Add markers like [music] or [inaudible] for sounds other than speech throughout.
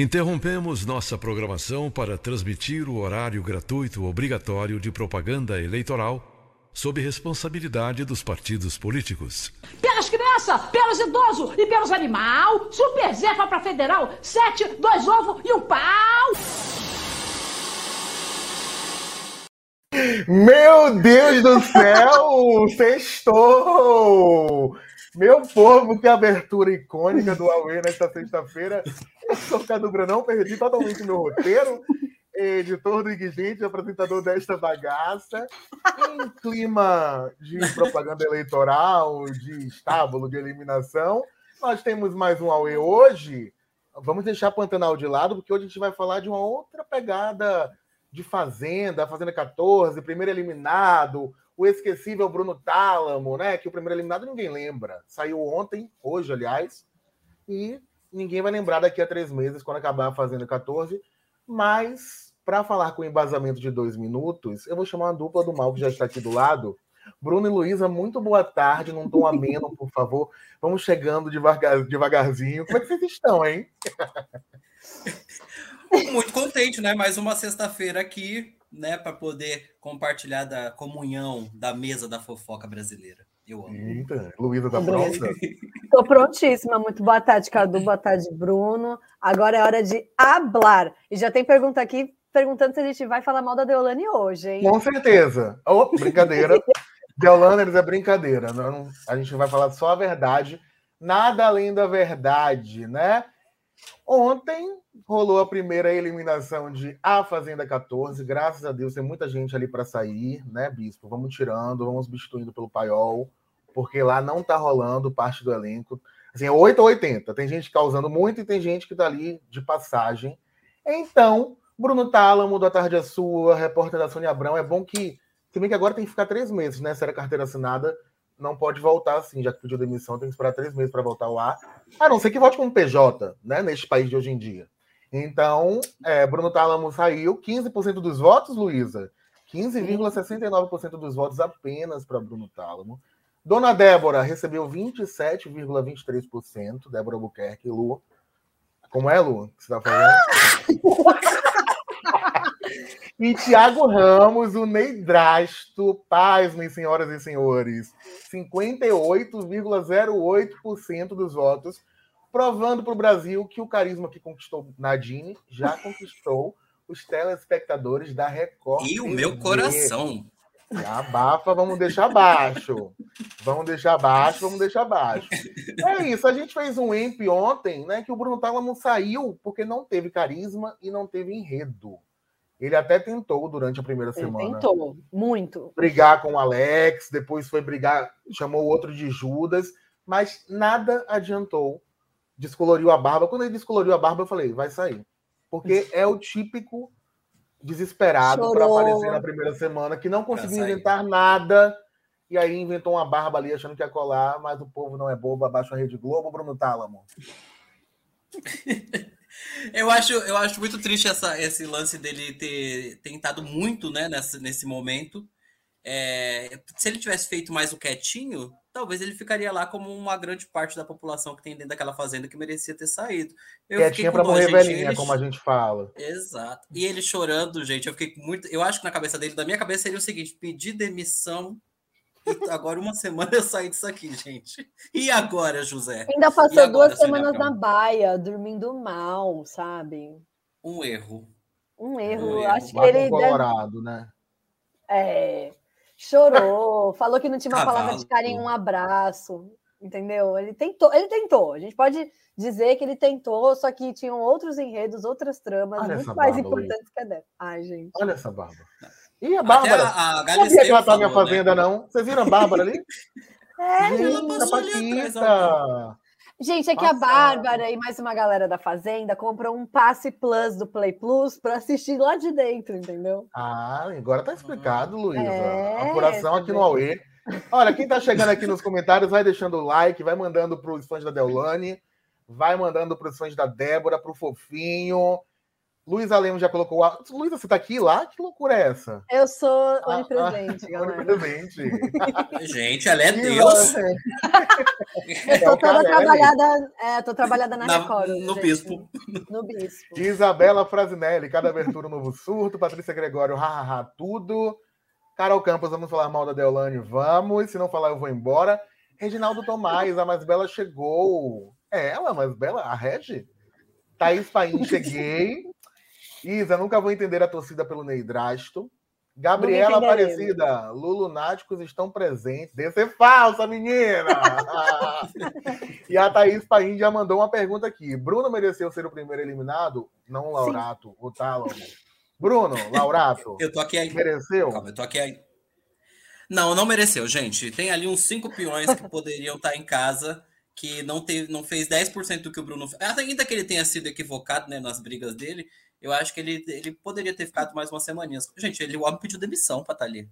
Interrompemos nossa programação para transmitir o horário gratuito obrigatório de propaganda eleitoral sob responsabilidade dos partidos políticos. Pelas crianças, pelos idosos e pelos animais, Super Zefa para Federal, sete, dois ovos e um pau! Meu Deus do céu! Sextou! Meu povo, que abertura icônica do Aue nesta sexta-feira. [laughs] Sou Cadu Branão, perdi totalmente meu roteiro. Editor do Iguigente, apresentador desta bagaça. Em clima de propaganda eleitoral, de estábulo, de eliminação, nós temos mais um Aue hoje. Vamos deixar Pantanal de lado, porque hoje a gente vai falar de uma outra pegada de Fazenda, Fazenda 14, primeiro eliminado, o esquecível Bruno Tálamo, né? Que o primeiro eliminado ninguém lembra. Saiu ontem, hoje, aliás, e ninguém vai lembrar daqui a três meses, quando acabar a Fazenda 14. Mas, para falar com embasamento de dois minutos, eu vou chamar uma dupla do mal que já está aqui do lado. Bruno e Luísa, muito boa tarde, num tom ameno, por favor. Vamos chegando devagar, devagarzinho. Como é que vocês estão, hein? [laughs] Muito contente, né? Mais uma sexta-feira aqui, né? Para poder compartilhar da comunhão da mesa da fofoca brasileira. Eu amo. Eita, Luísa tá pronta? Estou prontíssima. Muito boa tarde, Cadu. Boa tarde, Bruno. Agora é hora de hablar. E já tem pergunta aqui perguntando se a gente vai falar mal da Deolane hoje, hein? Com certeza. Oh, brincadeira. [laughs] Deolane, é brincadeira. Não, a gente vai falar só a verdade. Nada além da verdade, né? Ontem rolou a primeira eliminação de A Fazenda 14. Graças a Deus tem muita gente ali para sair, né, Bispo? Vamos tirando, vamos substituindo pelo Paiol, porque lá não tá rolando parte do elenco. Assim, é 8 ou 80. Tem gente causando muito e tem gente que tá ali de passagem. Então, Bruno Tálamo, da Tarde é Sua, repórter da Sônia Abrão, é bom que. Se bem que agora tem que ficar três meses, né? Se era carteira assinada, não pode voltar assim, já que pediu demissão, tem que esperar três meses para voltar ao ar. A não ser que volte como PJ, né? Neste país de hoje em dia. Então, é, Bruno Tálamo saiu, 15% dos votos, Luísa. 15,69% dos votos apenas para Bruno Tálamo. Dona Débora recebeu 27,23%. Débora Albuquerque, Lu. Como é, Lu? Que você está falando? [laughs] e Tiago Ramos, o Neidrasto, paz, minhas senhoras e senhores, 58,08% dos votos provando para o Brasil que o carisma que conquistou Nadine já conquistou os telespectadores da Record. E o meu coração. Abafa, vamos deixar baixo. Vamos deixar baixo, vamos deixar baixo. É isso, a gente fez um EMP ontem, né? Que o Bruno Tálamo saiu porque não teve carisma e não teve enredo. Ele até tentou durante a primeira Ele semana. tentou, muito. Brigar com o Alex, depois foi brigar, chamou o outro de Judas, mas nada adiantou descoloriu a barba. Quando ele descoloriu a barba, eu falei, vai sair. Porque é o típico desesperado para aparecer na primeira semana, que não conseguiu inventar nada. E aí inventou uma barba ali achando que ia colar, mas o povo não é bobo, abaixo a Rede Globo, Bruno Tálamo. [laughs] Eu acho, eu acho muito triste essa, esse lance dele ter tentado muito né, nesse, nesse momento. É, se ele tivesse feito mais o quietinho, talvez ele ficaria lá como uma grande parte da população que tem dentro daquela fazenda que merecia ter saído. Eu Quietinha com pra morrer gente, velhinha, ele- como a gente fala. Exato. E ele chorando, gente, eu fiquei muito. Eu acho que na cabeça dele, da minha cabeça, seria o seguinte: pedir demissão. E agora, uma [laughs] semana eu saí disso aqui, gente. E agora, José? Ainda passou agora, duas semanas na baia, dormindo mal, sabe? Um erro. Um erro. Um erro. Acho que ele com deve- Colorado, né? é, chorou, falou que não tinha uma palavra de Cavalo. carinho, um abraço, entendeu? Ele tentou, ele tentou. A gente pode dizer que ele tentou, só que tinham outros enredos, outras tramas Olha muito mais barba, importantes que a dela. Ai, gente. Olha essa barba. E a Até Bárbara? a, a Não sabia que ela tá na minha falou, né? fazenda, não. Vocês viram a Bárbara ali? É, ela Gente, passou a ali atrás, Paquita. Gente, é que a. Bárbara e mais uma galera da Fazenda comprou um passe plus do Play Plus para assistir lá de dentro, entendeu? Ah, agora tá explicado, Luísa. É, Apuração aqui no. Aue. Olha, quem tá chegando aqui nos comentários, vai deixando o like, vai mandando pros fãs da Deolane, vai mandando pros fãs da Débora, pro Fofinho. Luísa Lemos já colocou. A... Luísa, você tá aqui lá? Que loucura é essa? Eu sou onipresente, ah, [laughs] galera. Onipresente. Gente, ela é Deus. [laughs] Eu tô toda trabalhada, é, tô trabalhada na, na Record. No gente. bispo. No bispo. [laughs] Isabela Frasinelli, cada abertura um novo surto. Patrícia Gregório, hahaha, tudo. Carol Campos, vamos falar mal da Deolane? Vamos. Se não falar, eu vou embora. Reginaldo Tomás, a mais bela chegou. É ela, a mais bela? A Regi? Thaís Paim, cheguei. Isa, nunca vou entender a torcida pelo Neidrasto. Gabriela Aparecida, Lulunáticos estão presentes. Deve ser falsa, menina! [laughs] e a Thaís Paim já mandou uma pergunta aqui. Bruno mereceu ser o primeiro eliminado? Não o Laurato, Sim. o Tálamo. Bruno, Laurato. eu tô aqui aí. Mereceu? Calma, eu tô aqui aí. Não, não mereceu, gente. Tem ali uns cinco peões que poderiam estar em casa que não, teve, não fez 10% do que o Bruno fez. Ainda que ele tenha sido equivocado né, nas brigas dele, eu acho que ele, ele poderia ter ficado mais umas semaninhas. Gente, ele, o homem pediu demissão para estar ali.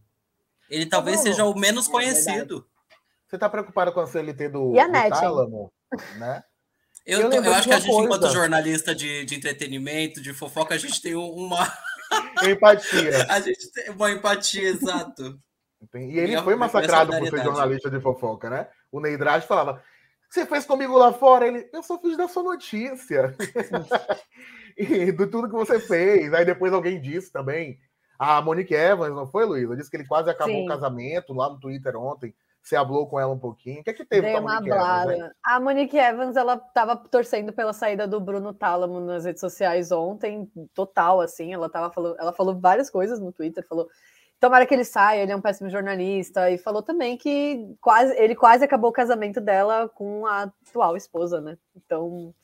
Ele talvez seja o menos é conhecido. Você está preocupado com a CLT do, e a do Net, Tálamo, né? Eu, eu, eu acho que a gente, coisa. enquanto jornalista de, de entretenimento, de fofoca, a gente tem uma. [laughs] Empatia. a gente tem uma empatia, exato. E ele e foi massacrado por ser jornalista de fofoca, né? O Neidrade falava: Você fez comigo lá fora? Ele, eu só fiz da sua notícia. [laughs] e [laughs] do tudo que você fez. Aí depois alguém disse também. A Monique Evans, não foi, Luísa? Disse que ele quase acabou Sim. o casamento lá no Twitter ontem. Você falou com ela um pouquinho. O que é que teve Dei com a Monique Evans? A Monique Evans, ela estava torcendo pela saída do Bruno Tálamo nas redes sociais ontem, total, assim. Ela tava falou, ela falou várias coisas no Twitter, falou tomara que ele saia, ele é um péssimo jornalista, e falou também que quase, ele quase acabou o casamento dela com a atual esposa, né? Então,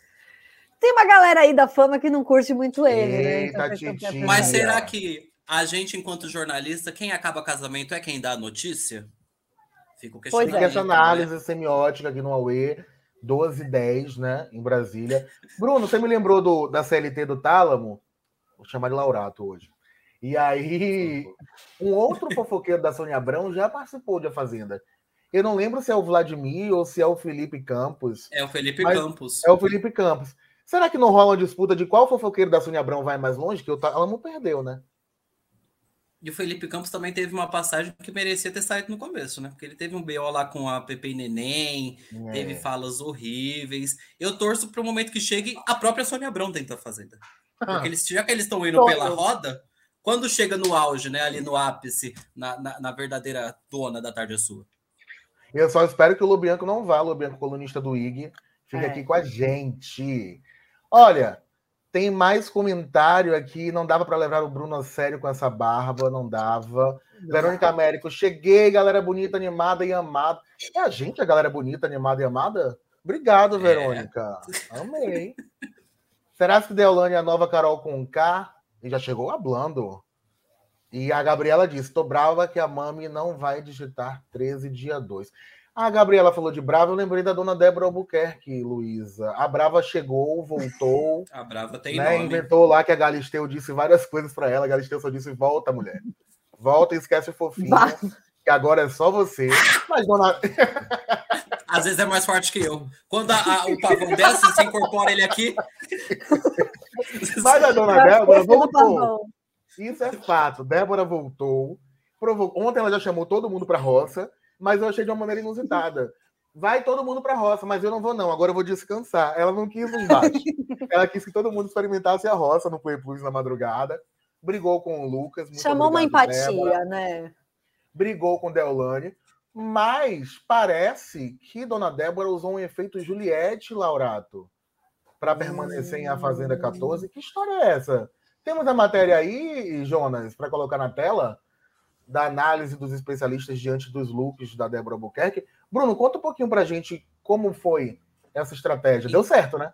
tem uma galera aí da fama que não curte muito ele, né? Então, Mas será que a gente, enquanto jornalista, quem acaba casamento é quem dá a notícia? Fica o questionamento. Fica essa análise né? semiótica aqui no Aue, 12 e 10, né, em Brasília. Bruno, você me lembrou do, da CLT do Tálamo? Vou chamar de Laurato hoje. E aí, um outro fofoqueiro da Sônia Abrão já participou de A Fazenda. Eu não lembro se é o Vladimir ou se é o Felipe Campos. É o Felipe Campos. É o Felipe Campos. Será que não rola uma disputa de qual fofoqueiro da Sônia Abrão vai mais longe? Que ela não perdeu, né? E o Felipe Campos também teve uma passagem que merecia ter saído no começo, né? Porque ele teve um BO lá com a Pepe e Neném, é. teve falas horríveis. Eu torço para o momento que chegue a própria Sônia Abrão dentro da Fazenda. Ah. Porque eles, já que eles estão indo pela roda, quando chega no auge, né? Ali no ápice, na, na, na verdadeira dona da tarde sua. Eu só espero que o Lobianco não vá, o Lobianco, colunista do IG, fique é. aqui com a gente. Olha, tem mais comentário aqui. Não dava para levar o Bruno a sério com essa barba, não dava. Verônica Américo, cheguei, galera bonita, animada e amada. É a gente, a galera bonita, animada e amada? Obrigado, é. Verônica. É. Amei. Será que Deolane é a nova Carol com K? E já chegou hablando. E a Gabriela disse: tô brava que a Mami não vai digitar 13 dia 2. A Gabriela falou de Brava, eu lembrei da dona Débora Albuquerque, Luísa. A Brava chegou, voltou. a Brava tem né, nome. Inventou lá que a Galisteu disse várias coisas para ela. A Galisteu só disse: volta, mulher. Volta e esquece o fofinho, que agora é só você. Mas dona. [laughs] Às vezes é mais forte que eu. Quando a, a, o pavão desce, se incorpora ele aqui. Mas a dona Débora voltou. Isso é fato. Débora voltou. Provocou. Ontem ela já chamou todo mundo para roça mas eu achei de uma maneira inusitada. Vai todo mundo para a roça, mas eu não vou, não. Agora eu vou descansar. Ela não quis um bate. [laughs] Ela quis que todo mundo experimentasse a roça no Play Plus na madrugada. Brigou com o Lucas. Chamou uma empatia, Débora. né? Brigou com Deolane. Mas parece que Dona Débora usou um efeito Juliette, Laurato, para permanecer hum. em A Fazenda 14. Que história é essa? Temos a matéria aí, Jonas, para colocar na tela? Da análise dos especialistas diante dos looks da Débora Albuquerque. Bruno, conta um pouquinho para a gente como foi essa estratégia. Deu certo, né?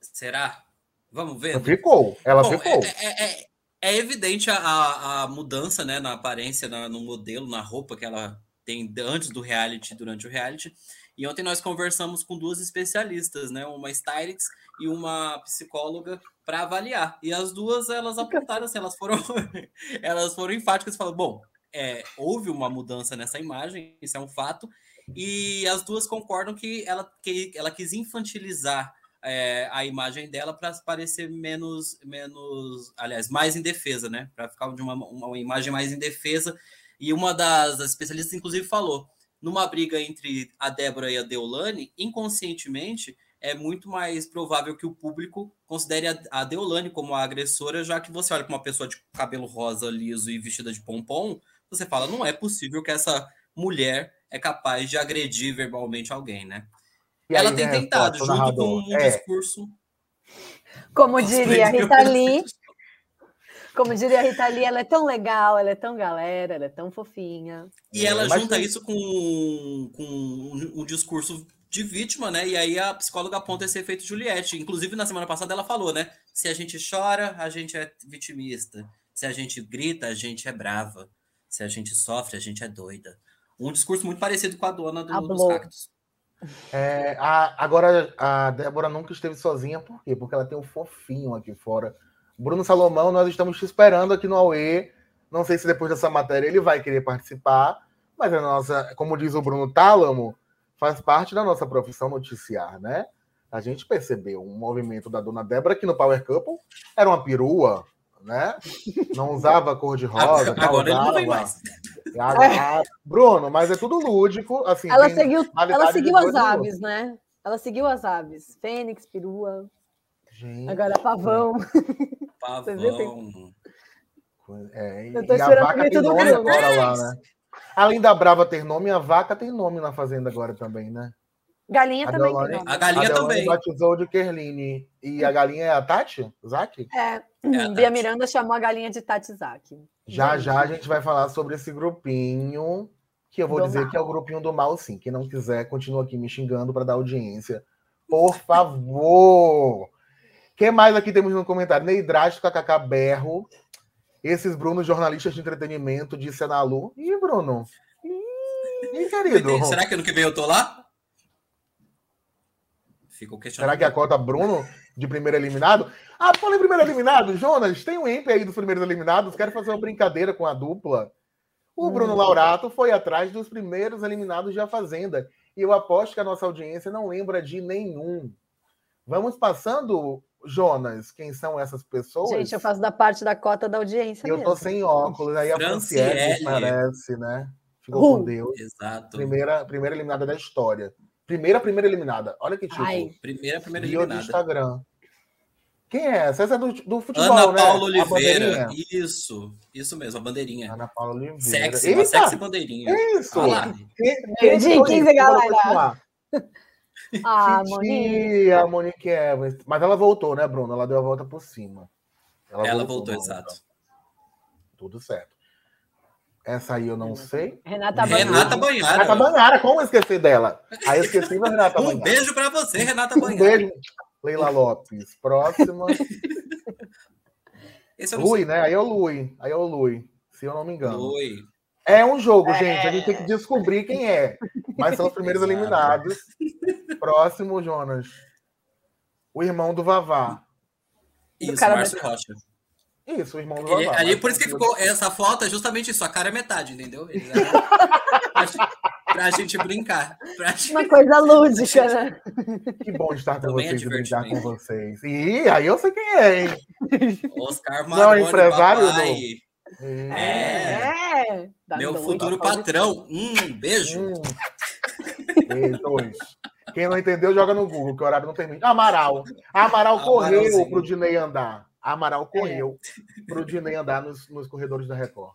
Será? Vamos ver. Ficou, ela Bom, ficou. É, é, é, é evidente a, a, mudança né, na aparência, na, no modelo, na roupa que ela tem antes do reality, durante o reality. E ontem nós conversamos com duas especialistas, né? Uma stylist e uma psicóloga para avaliar. E as duas elas apontaram assim, elas foram [laughs] elas foram enfáticas, falaram, bom, é, houve uma mudança nessa imagem, isso é um fato. E as duas concordam que ela, que ela quis infantilizar é, a imagem dela para parecer menos, menos, aliás, mais indefesa, né? Para ficar de uma, uma imagem mais indefesa. E uma das, das especialistas, inclusive, falou: numa briga entre a Débora e a Deolane, inconscientemente, é muito mais provável que o público considere a, Deolane como a agressora, já que você olha para uma pessoa de cabelo rosa, liso e vestida de pompom, você fala, não é possível que essa mulher é capaz de agredir verbalmente alguém, né? E ela aí, tem né, tentado, junto narrador. com um é. discurso. Como diria Rita Lee, como diria a Rita Lee, ela é tão legal, ela é tão galera, ela é tão fofinha. E ela Mas junta isso com, com um, um, discurso de vítima, né? E aí a psicóloga aponta esse efeito Juliette. Inclusive, na semana passada ela falou, né? Se a gente chora, a gente é vitimista. Se a gente grita, a gente é brava. Se a gente sofre, a gente é doida. Um discurso muito parecido com a dona do, dos cactos. É, a, agora, a Débora nunca esteve sozinha, por quê? Porque ela tem um fofinho aqui fora. Bruno Salomão, nós estamos te esperando aqui no AUE. Não sei se depois dessa matéria ele vai querer participar, mas a nossa, como diz o Bruno Tálamo, faz parte da nossa profissão noticiar, né? A gente percebeu um movimento da dona Débora que no Power Couple era uma perua, né? Não usava cor de rosa. Agora ele não vem mais. Bruno, mas é tudo lúdico. Assim, ela seguiu, ela seguiu as aves, né? Ela seguiu as aves. Fênix, perua. Gente. Agora pavão. [laughs] Pavão. É, Eu tô e a vaca tem nome agora lá, né? Além da Brava ter nome, a vaca tem nome na fazenda agora também, né? Galinha a também A galinha a também. batizou de Kerline. E a galinha é a Tati? Zaki? É. é Bia Miranda chamou a galinha de Tati Zaki. Já, já a gente vai falar sobre esse grupinho, que eu vou do dizer mal. que é o grupinho do mal, sim. Quem não quiser, continua aqui me xingando para dar audiência. Por favor! Que mais aqui temos no comentário? Neidrástico, KKK Berro. Esses Bruno, jornalistas de entretenimento, disse a Nalu. Ih, Bruno. Ih, querido. Será que ano que vem eu tô lá? Ficou questionando. Será que a cota Bruno de primeiro eliminado? Ah, falei primeiro eliminado. Jonas, tem um EMP aí dos primeiros eliminados. Quero fazer uma brincadeira com a dupla. O Bruno hum. Laurato foi atrás dos primeiros eliminados de A Fazenda. E eu aposto que a nossa audiência não lembra de nenhum. Vamos passando Jonas, quem são essas pessoas? Gente, eu faço da parte da cota da audiência. Eu mesmo. tô sem óculos, aí a Franciele parece, né? Ficou uh, com Deus. Exato. Primeira, primeira eliminada da história. Primeira, primeira eliminada. Olha que tipo. Ai. Primeira, primeira eliminada. do Instagram. Quem é essa? Essa é do, do futebol, Ana né? Paula Oliveira. Isso. Isso mesmo, a bandeirinha. Ana Paula Oliveira. Sexy, Eita! uma sexy bandeirinha. Isso. Olha Perdi 15, galera. [laughs] Ah, Monique. A Monique Evans. Mas ela voltou, né, Bruno? Ela deu a volta por cima. Ela, ela voltou, voltou exato. Tudo certo. Essa aí eu não sei. Renata Banhara. Renata Banhara. Renata Banhara, como esqueci dela? Aí eu esqueci da Renata um Banhara. Um beijo para você, Renata Banhara. Um beijo. Leila Lopes. Próxima. [laughs] Lui, né? Aí é o Lui. Aí é o Lui, se eu não me engano. Lui. É um jogo, é... gente. A gente tem que descobrir quem é. Mas são os primeiros eliminados. Próximo, Jonas. O irmão do Vavá. Isso, cara Márcio Rocha. Isso, o irmão do Vavá. ali, por isso que ficou essa foto, é justamente isso. A cara é metade, entendeu? [laughs] pra gente brincar. Pra gente... Uma coisa lúdica, né? Que bom estar com Também é vocês é e brincar com vocês. E aí eu sei quem é, hein? Oscar Maroni, Não, empresário papai. do... É. é. Meu futuro patrão. Um beijo. Hum. Quem não entendeu, joga no Google, que o horário não termina. Amaral. Amaral correu para o Dinei andar. Amaral correu é. para o Dinei andar nos, nos corredores da Record.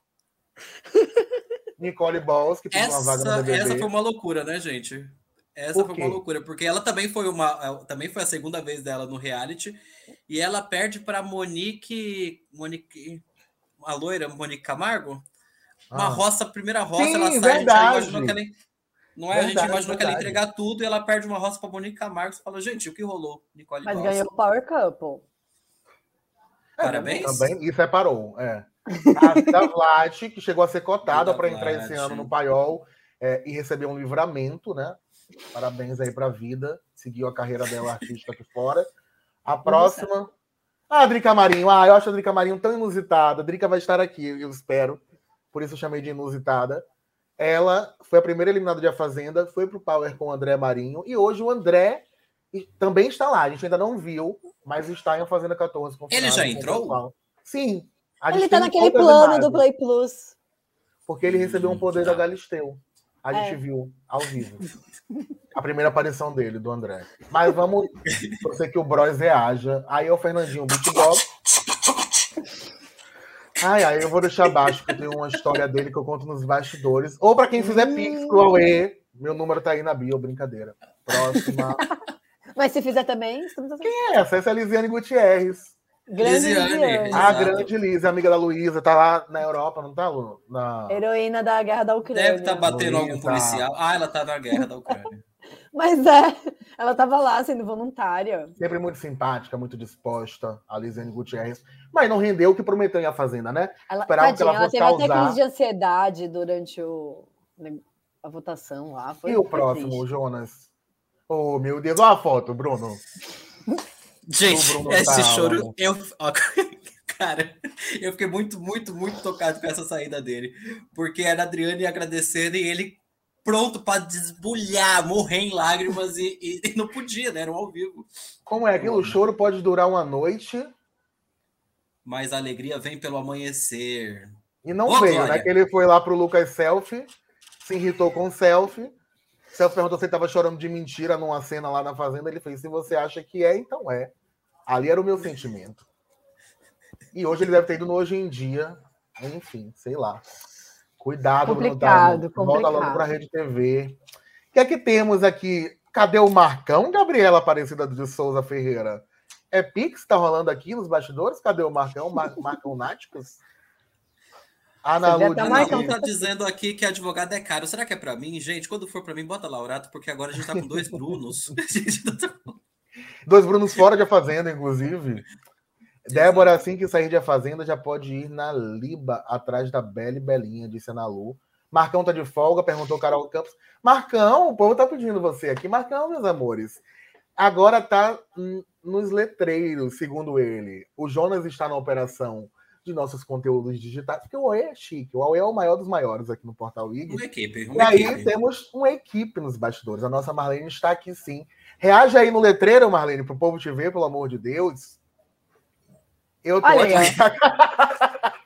Nicole Balls, que pediu uma vaga no BBB. Essa foi uma loucura, né, gente? Essa foi uma loucura, porque ela também foi uma, também foi a segunda vez dela no reality e ela perde para Monique, Monique, a loira Monique Camargo, uma ah. roça, primeira roça, Sim, ela sai, verdade. a gente imaginou que ela, não é? Verdade, a gente imaginou verdade. que ela ia entregar tudo e ela perde uma roça para Monique Camargo. Você fala, gente, o que rolou? Nicole Mas ganhou o Power Couple. É, Parabéns. Também, e separou, é. [laughs] A Vlad, que chegou a ser cotada para entrar esse ano no Paiol é, e receber um livramento, né? Parabéns aí para a vida. Seguiu a carreira dela artística aqui fora. A próxima. Ah, a Drica Marinho. Ah, eu acho a Drica Marinho tão inusitada. A Drica vai estar aqui, eu espero. Por isso eu chamei de inusitada. Ela foi a primeira eliminada de A Fazenda, foi para o Power com o André Marinho. E hoje o André e também está lá. A gente ainda não viu, mas está em Fazenda 14. Ele já entrou? Sim. A gente Ele tá tem naquele plano do imagens, Play Plus. Porque ele recebeu um poder da. Galisteu. A gente É. viu ao vivo. [laughs] A primeira aparição dele, do André. Mas vamos torcer que o Bros reaja. Aí é o Fernandinho Beatbox. Ai, ai, eu vou deixar abaixo, porque tem uma história dele que eu conto nos bastidores. Ou para quem fizer pix pro Aue, meu número tá aí na bio, brincadeira. Próxima. [laughs] Mas se fizer também, estamos. Quem é essa? Essa é a Lisiane Gutierrez. Grande Lisiane. Lisiane. A grande Liz, amiga da Luísa, tá lá na Europa, não tá, Lu? Na... Heroína da guerra da Ucrânia. Deve estar batendo algum Luísa. policial. Ah, ela tá na guerra da Ucrânia. [laughs] Mas é, ela tava lá sendo voluntária. Sempre muito simpática, muito disposta, a Lisiane Gutierrez. Mas não rendeu o que prometeu em A Fazenda, né? Ela, Esperava que tadinha, ela ela, fosse teve até causar. crise de ansiedade durante o, a votação lá. Foi, e o próximo, triste. Jonas? Oh, meu Deus, olha a foto, Bruno. [laughs] Gente, esse choro, eu. ó, [laughs] Cara, eu fiquei muito, muito, muito tocado com essa saída dele. Porque era a Adriane agradecendo e ele pronto para desbulhar, morrer em lágrimas e, e- e não podia, né? Era um ao vivo. Como é aquilo? O choro pode durar uma noite Mas a alegria vem pelo amanhecer. e não veio, Glória. né? Que ele foi lá pro Lucas Selfie, se irritou com o selfie. Selfie perguntou se ele tava chorando de mentira numa cena lá na fazenda. Ele fez: se você acha que é, então é. Ali era o meu sentimento. E hoje ele deve ter ido no Hoje em Dia. Enfim, sei lá. Cuidado, Bruno Complicado, Talo. Volta logo para a Rede TV. O que é que temos aqui? Cadê o Marcão, Gabriela Aparecida de Souza Ferreira? É Pix que tá rolando aqui nos bastidores? Cadê o Marcão? Mar [laughs] Marcão Náticos? Ana tá Lu tá dizendo aqui que advogado é caro. Será que é para mim? Gente, quando for para mim, bota Laurato, porque agora a gente tá com dois Brunos. [laughs] Dois Brunos fora de A Fazenda, inclusive. Débora, assim que sair de A Fazenda, já pode ir na Liba, atrás da Bela e Belinha, disse a Ana Lu. Marcão tá de folga, perguntou Carol Campos. Marcão, o povo tá pedindo você aqui. Marcão, meus amores. Agora tá nos letreiros, segundo ele. O Jonas está na operação de nossos conteúdos digitais, porque o Aue é chique. O Aue é o maior dos maiores aqui no Portal IG. Uma equipe, E uma aí equipe. temos uma equipe nos bastidores. A nossa Marlene está aqui sim. Reage aí no letreiro, Marlene, para o povo te ver, pelo amor de Deus. Eu tô Olha aqui. [laughs]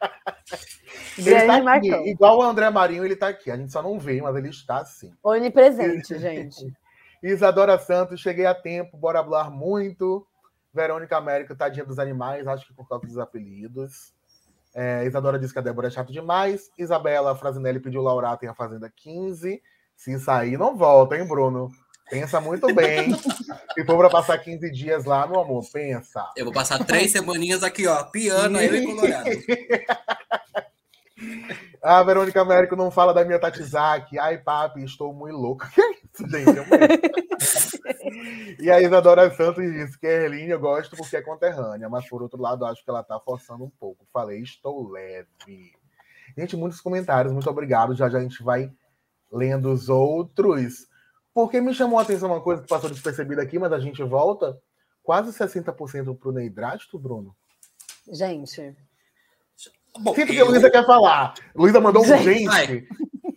Ele tá aqui. Igual o André Marinho, ele tá aqui. A gente só não vê, mas ele está sim. Onipresente, gente. [laughs] Isadora Santos, cheguei a tempo, bora falar muito. Verônica América, tadinha dos animais, acho que por causa dos apelidos. É, Isadora disse que a Débora é chata demais. Isabela Frasinelli pediu Laurato em A Fazenda 15. Se sair, não volta, hein, Bruno? Pensa muito [laughs] bem. Se for para passar 15 dias lá, meu amor, pensa. Eu vou passar três semaninhas aqui, ó, piano, eu [laughs] e Colorado. A Verônica Américo não fala da minha Tatizaki. Ai, papi, estou muito louca. [laughs] Que isso, gente? E a Isadora Santos disse que a Erline eu gosto porque é conterrânea, mas por outro lado, acho que ela tá forçando um pouco. Falei, estou leve. Gente, muitos comentários, muito obrigado. Já já a gente vai lendo os outros. Porque me chamou a atenção uma coisa que passou despercebida aqui, mas a gente volta. Quase 60% pro Neidrasto, Bruno. Gente, Bom, Sinto que a eu- Luísa quer falar. Luísa mandou um Gente.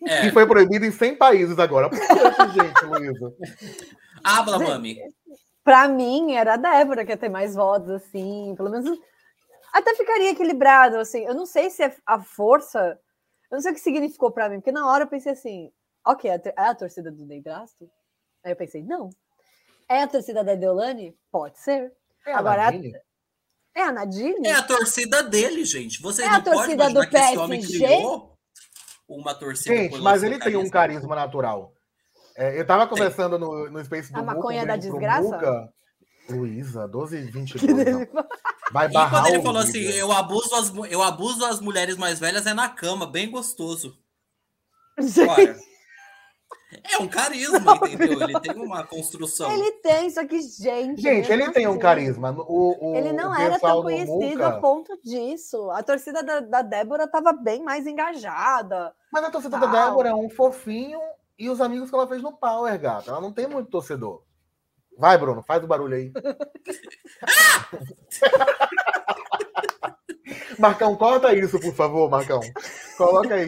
é, que foi proibido em 100 países agora. Por que esse gente, Luísa? [laughs] habla, mami. pra mim era a Débora que ia ter mais votos, assim, pelo menos até ficaria equilibrado, assim. Eu não sei se é a força, eu não sei o que significou pra mim, porque na hora eu pensei assim, ok, é a, é a torcida do Neidrasto? Aí eu pensei, não. É a torcida da Deolane? Pode ser. É a Agora, Nadine? É a Nadine? É a torcida dele, gente. Vocês É a não podem torcida do que esse homem PSG? criou uma torcida. Gente, mas ele tem um carisma natural. É, eu tava conversando no, no Space do A Muca, maconha da desgraça? Luísa, 12 e Que 22. dele- não. Vai E barrar quando ele falou assim, eu abuso, as, eu abuso as mulheres mais velhas é na cama, bem gostoso. [laughs] Olha, é um carisma, entendeu? Ele tem uma construção. Ele tem, só que, gente. Gente, ele mesmo tem um assim, carisma. O, o, Ele não o era tão do conhecido Muca- a ponto disso. A torcida da, da Débora estava bem mais engajada. Mas a torcida da Tal. Débora é um fofinho e os amigos que ela fez no Power, gata. Ela não tem muito torcedor. Vai, Bruno, faz o barulho aí. [laughs] Marcão, corta isso, por favor, Marcão. Coloca aí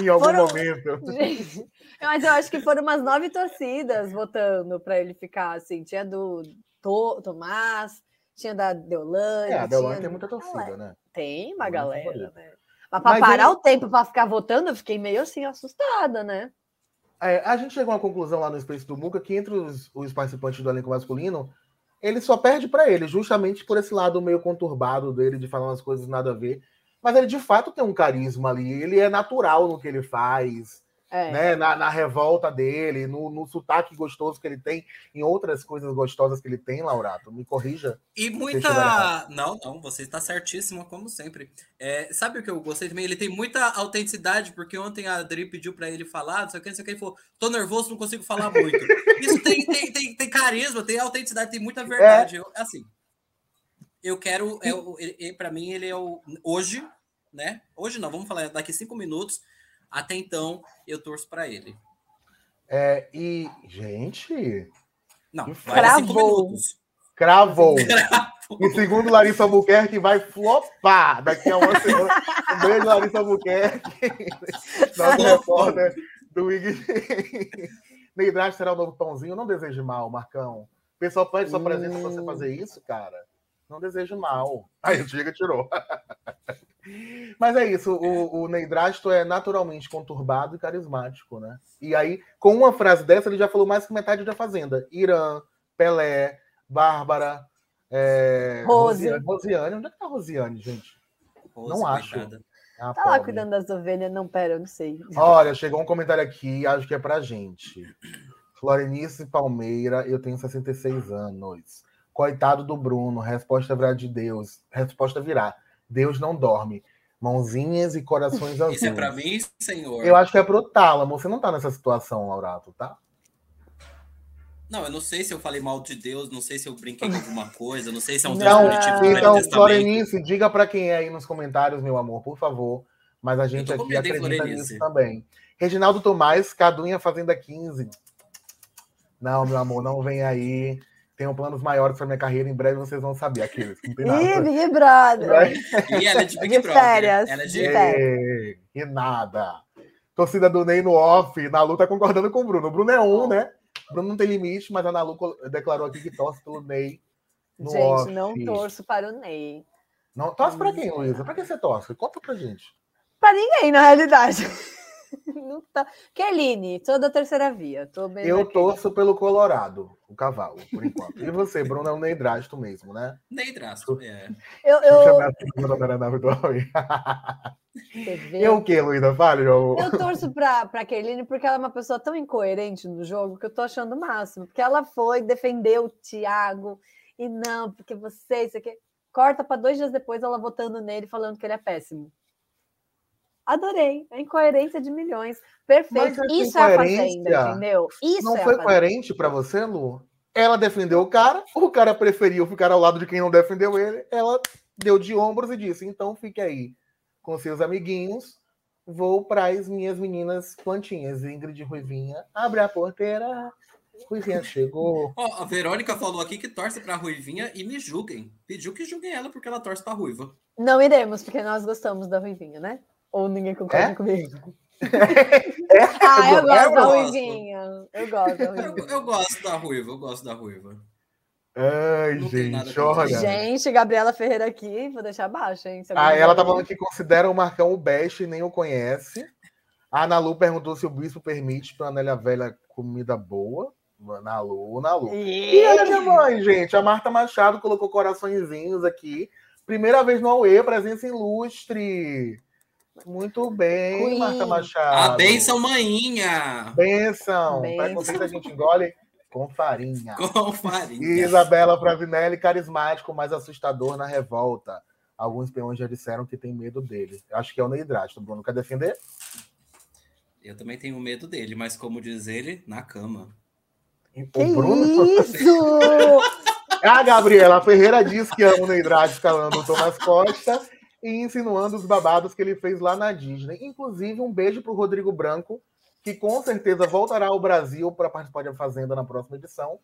em algum Foram- momento. Gente, Mas eu acho que foram umas nove torcidas votando para ele ficar assim. Tinha do to, Tomás, tinha da Deolane. É, a Deolane tinha tem muita torcida, né? Tem uma Muito galera, né? Mas para parar ele- o tempo para ficar votando, eu fiquei meio assim assustada, né? É, a gente chegou a uma conclusão lá no Space do Muca que entre os, os participantes do elenco masculino, ele só perde para ele, justamente por esse lado meio conturbado dele, de falar umas coisas nada a ver. Mas ele de fato tem um carisma ali, ele é natural no que ele faz, É. né? Na, na revolta dele, no, no sotaque gostoso que ele tem, em outras coisas gostosas que ele tem, Laurato. Me corrija. E muita. Não, não, você está certíssima, como sempre. É, sabe o que eu gostei também? Ele tem muita autenticidade, porque ontem a Adri pediu para ele falar, não sei o que, não sei o que, ele falou: tô nervoso, não consigo falar muito. [laughs] Isso tem, tem, tem, tem carisma, tem autenticidade, tem muita verdade. Eu, assim, eu quero. É, pra mim, ele é o. Hoje, né? Hoje não, vamos falar daqui cinco minutos. Até então, eu torço para ele. É, e, gente, Não, cravou. [laughs] cravou. E segundo Larissa Albuquerque, vai flopar daqui a uma semana. Um beijo, Larissa Albuquerque. [laughs] Nossa repórter do Wig. Neidrade será o novo pãozinho. Não deseje mal, Marcão. O pessoal pede sua presença pra você fazer isso, cara. Não desejo mal. [laughs] Aí o Chega tirou. [laughs] Mas é isso, o, o Neidrasto é naturalmente conturbado e carismático, né? E aí, com uma frase dessa, ele já falou mais que metade da Fazenda. Irã, Pelé, Bárbara, é, Rose. Rosiane. Rosiane. Onde é que tá a Rosiane, gente? Rose, Não acho. coitada. Ah, Tá lá pobre. cuidando das ovelhas. Não, pera, eu não sei. Olha, chegou um comentário aqui, acho que é pra gente. Florenice Palmeira, eu tenho 66 anos. Coitado do Bruno, resposta virá de Deus. Resposta virá. Deus não dorme. Mãozinhas e corações azuis. [laughs] Isso é para mim, senhor? Eu acho que é pro Tálamo. Você não tá nessa situação, Laurato, tá? Não, eu não sei se eu falei mal de Deus, não sei se eu brinquei com alguma coisa, não sei se é um Deus Então, punitivo do Velho então. Florenice, diga pra quem é aí nos comentários, meu amor, por favor. Mas a gente aqui medo, acredita Florenice? nisso também. Reginaldo Tomás, Cadunha Fazenda 15. Não, meu amor, não vem aí. Tenho planos maiores para minha carreira. Em breve vocês vão saber. Aqueles, não tem Ih. Big Brother. E ela é de Big De Brother. férias. Ela é de... Ei, E nada. Torcida do Ney no off. Nalu tá concordando com o Bruno. O Bruno é um, né? O Bruno não tem limite, mas a Nalu declarou aqui que torce pelo Ney no Gente, off. não torço para o Ney. Não, torce pra quem, Luísa? Pra quem você torce? Conta pra gente. Para ninguém, na realidade. [laughs] Não tá. Kerline, sou da terceira via. Tô bem Eu aqui. torço pelo Colorado, o cavalo, por enquanto. E você, Bruno, é um Neidrasto mesmo, né? Nem traço. É. Eu, eu [laughs] eu, o quê, Luísa? Fale, eu... Eu torço pra, pra Kerline porque ela é uma pessoa tão incoerente no jogo que eu tô achando o máximo. Porque ela foi, defendeu o Thiago, e não, porque você, isso aqui. Corta para dois dias depois ela votando nele falando que ele é péssimo. Adorei. A incoerência de milhões. Perfeito. Mas essa Isso é a fazenda, entendeu? Isso Não é foi coerente pra você, Lu? Ela defendeu o cara, o cara preferiu ficar ao lado de quem não defendeu ele. Ela deu de ombros e disse: então fique aí com seus amiguinhos. Vou para as minhas meninas plantinhas. Ingrid Ruivinha. Abre a porteira. Ruivinha chegou. Ó, a Verônica falou aqui que torce pra Ruivinha e me julguem. Pediu que julguem ela porque ela torce pra Ruiva. Não iremos, porque nós gostamos da Ruivinha, né? Ou ninguém concorda É? comigo? [laughs] É, Ah, eu eu gosto da gosto. Ruivinha. Eu gosto da Eu, Ruivinha. eu gosto da Ruiva, eu gosto da Ruiva. Ai, Não gente, olha. Gente, Gabriela Ferreira aqui, vou deixar baixo, hein? Ah, ela tá falando que considera o Marcão o best e nem o conhece. A Ana Lu perguntou se o bispo permite para Anélia Velha comida boa. Na Lu, na Lu. ouvir. E olha minha mãe, gente. A Marta Machado colocou coraçõezinhos aqui. Primeira vez no AUE, presença ilustre. Muito bem, Queen. Marta Machado. A benção maninha! Benção. Benção. Preconceito a gente engole com farinha. Com farinha. Isabela Fravinelli, carismático, mas assustador na revolta. Alguns peões já disseram que tem medo dele. Acho que é o Neidrasto. Bruno quer defender? Eu também tenho medo dele, mas como diz ele, na cama. Que o Bruno. isso? [laughs] A Gabriela Ferreira diz que ama o Neidrasto escalando o Thomas Costa e insinuando os babados que ele fez lá na Disney. Inclusive, um beijo pro Rodrigo Branco, que com certeza voltará ao Brasil para participar da Fazenda na próxima edição,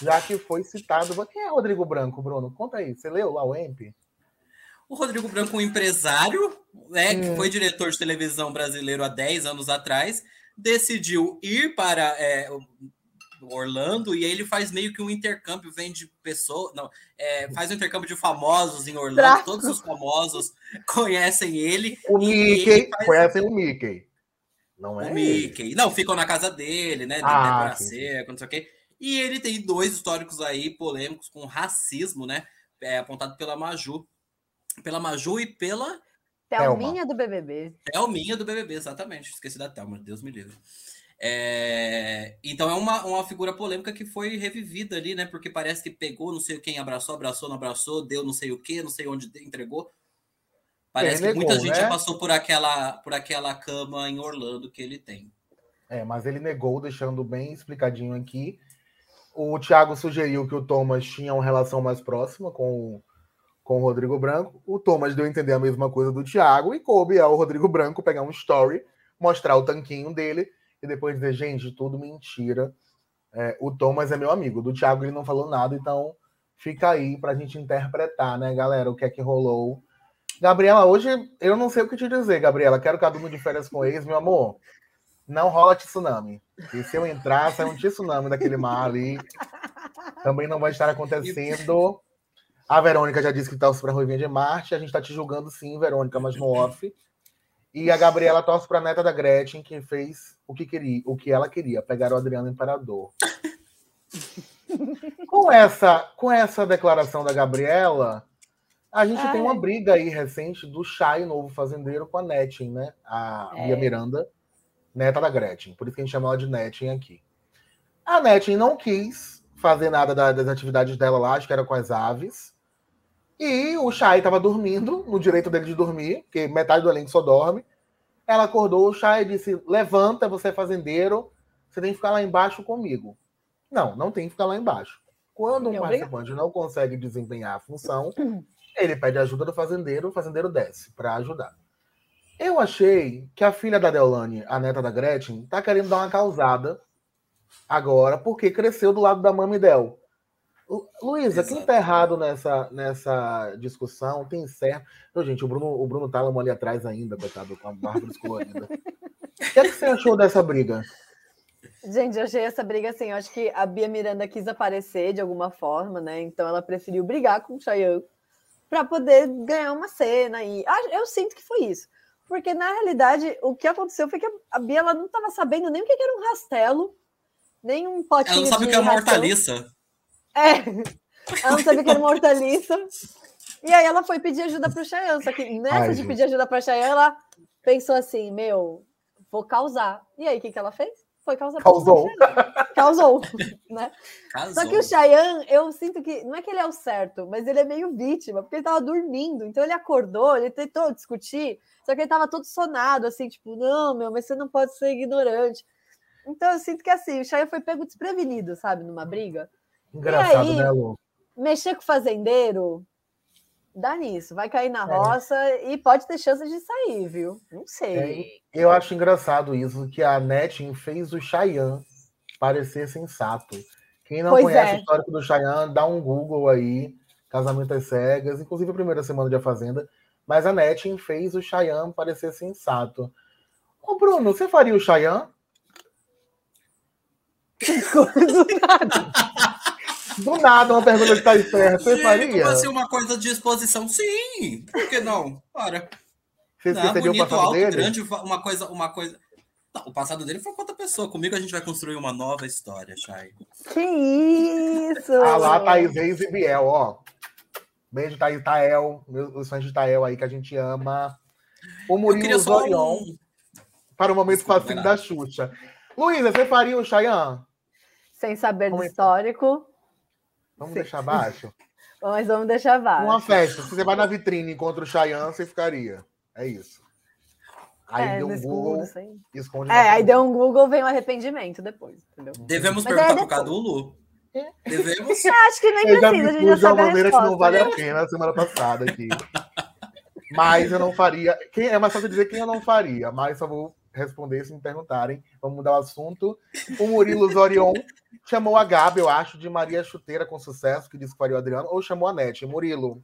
já que foi citado. Quem é Rodrigo Branco, Bruno? Conta aí. Você leu lá o EMP? O Rodrigo Branco, um empresário, né, que Hum. foi diretor de televisão brasileiro há 10 anos atrás, decidiu ir para é, Orlando e aí ele faz meio que um intercâmbio, vende pessoas, não, é, faz um intercâmbio de famosos em Orlando, todos os famosos conhecem ele. O Mickey, faz... conhecem o Mickey. Não é? O Mickey. Ele. Não, ficam na casa dele, né? Ah, de Seca, não sei o quê. E ele tem dois históricos aí polêmicos com racismo, né? É, apontado pela Maju. Pela Maju e pela. Thelminha do BBB. Thelminha do BBB, exatamente. Esqueci da Thelma, Deus me livre. É... Então é uma, uma figura polêmica que foi revivida ali, né? Porque parece que pegou, não sei quem abraçou, abraçou, não abraçou, deu não sei o que, não sei onde entregou. Parece que muita gente né? passou por aquela, por aquela cama em Orlando que ele tem. É, mas ele negou, deixando bem explicadinho aqui. O Thiago sugeriu que o Thomas tinha uma relação mais próxima com, com o Rodrigo Branco. O Thomas deu a entender a mesma coisa do Thiago e coube ao Rodrigo Branco pegar um story, mostrar o tanquinho dele e depois dizer, gente, tudo mentira. É, o Thomas é meu amigo. Do Thiago ele não falou nada, então fica aí para a gente interpretar, né, galera, o que é que rolou. Gabriela, hoje eu não sei o que te dizer, Gabriela. Quero cadumo de férias com ex, meu amor. Não rola tsunami. E se eu entrar, sai um tsunami daquele mar ali. Também não vai estar acontecendo. A Verônica já disse que para a Ruivinha de Marte. A gente está te julgando sim, Verônica, mas no off. E a Gabriela torce para a neta da Gretchen, que fez o que queria, o que ela queria, pegar o Adriano Imperador. [laughs] com essa, com essa declaração da Gabriela, a gente Ai. tem uma briga aí recente do Chay, novo fazendeiro, com a Netin, né? A é. Bia Miranda, neta da Gretchen. Por isso que a gente chama ela de Netin aqui. A Netin não quis fazer nada das atividades dela lá, acho que era com as aves. E o Chay estava dormindo, no direito dele de dormir, porque metade do elenco só dorme. Ela acordou, o Chay disse: Levanta, você é fazendeiro, você tem que ficar lá embaixo comigo. Não, não tem que ficar lá embaixo. Quando um participante não consegue desempenhar a função, [clears throat] ele pede ajuda do fazendeiro, o fazendeiro desce para ajudar. Eu achei que a filha da Deolane, a neta da Gretchen, tá querendo dar uma causada agora, porque cresceu do lado da mãe Del. Luísa, quem tá errado nessa, nessa discussão tem certo. Então, gente, o Bruno, o Bruno Tálamo ali atrás ainda, coitado, com a barba descolorida. [laughs] o que, é que você achou dessa briga? Gente, eu achei essa briga assim. Eu acho que a Bia Miranda quis aparecer de alguma forma, né? Então ela preferiu brigar com o Chayanne para poder ganhar uma cena. E eu sinto que foi isso. Porque, na realidade, o que aconteceu foi que a Bia ela não estava sabendo nem o que era um rastelo, nem um potinho. Ela não sabe o que é uma hortaliça. É, ela não sabia que era uma hortaliça. E aí ela foi pedir ajuda para o Chayanne. Só que nessa Ai, de pedir ajuda para o Chayanne, ela pensou assim: meu, vou causar. E aí, o que, que ela fez? Foi causar. Causou. Causou, [laughs] né? Só que o Chayanne, eu sinto que não é que ele é o certo, mas ele é meio vítima, porque ele tava dormindo. Então ele acordou, ele tentou discutir, só que ele tava todo sonado, assim, tipo, não, meu, mas você não pode ser ignorante. Então eu sinto que assim, o Chayanne foi pego desprevenido, sabe, numa briga. Engraçado, aí, né, Lu? Mexer com o fazendeiro, dá nisso, vai cair na é. roça e pode ter chance de sair, viu? Não sei. É, eu acho engraçado isso, que a Netin fez o Chayanne parecer sensato. Quem não pois conhece é. o histórico do Chayanne, dá um Google aí, Casamento às Cegas, inclusive a primeira semana de A Fazenda, mas a Netin fez o Chayanne parecer sensato. Ô Bruno, você faria o Chayanne? Do nada. Do nada, uma pergunta que tá aí perto. Você faria? Vai ser uma coisa de exposição, sim. Por que não? Para. Você não, bonito, o passado alto, dele? grande, uma coisa, uma coisa. Não, o passado dele foi com outra pessoa. Comigo a gente vai construir uma nova história, Chay. Que isso! Ah lá, Thaís Reis e Biel, ó. Beijo, Thaís Tael, os fãs de Tael aí que a gente ama. O Murilo Zorion. Um... Para o momento facinho da Xuxa. Luísa, você faria o Chayanne? Sem saber do histórico. Vamos Sim. deixar baixo? [laughs] Mas vamos deixar baixo. Uma festa. Se você vai na vitrine e encontra o Chayanne, você ficaria. É isso. Aí é, deu um Google, esconde, esconde É, aí deu um Google, vem um arrependimento depois, entendeu? Devemos Mas perguntar é pro Cadu, Lu. Devemos? [laughs] acho que nem eu precisa, a gente já de uma maneira que não vale a pena semana passada aqui. mas eu não faria. Quem, é mais fácil dizer quem eu não faria, mas só vou responder se me perguntarem. Vamos mudar o assunto. O Murilo Zorion chamou a Gabi, eu acho, de Maria Chuteira com sucesso, que disse que faria o Adriano, ou chamou a Nete. Murilo,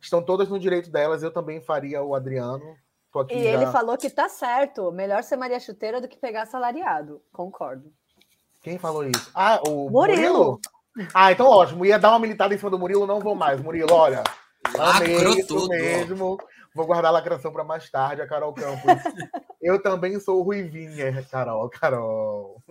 estão todas no direito delas, eu também faria o Adriano. Tô aqui E já- ele falou que tá certo. Melhor ser Maria Chuteira do que pegar salariado. Concordo. Quem falou isso? Ah, o Murilo. Ah, então ótimo. Ia dar uma militada em cima do Murilo, não vou mais. Murilo, olha. Amei Lacrou isso tudo. mesmo. Vou guardar a lacração para mais tarde, a Carol Campos. [laughs] Eu também sou Ruivinha, Carol, Carol.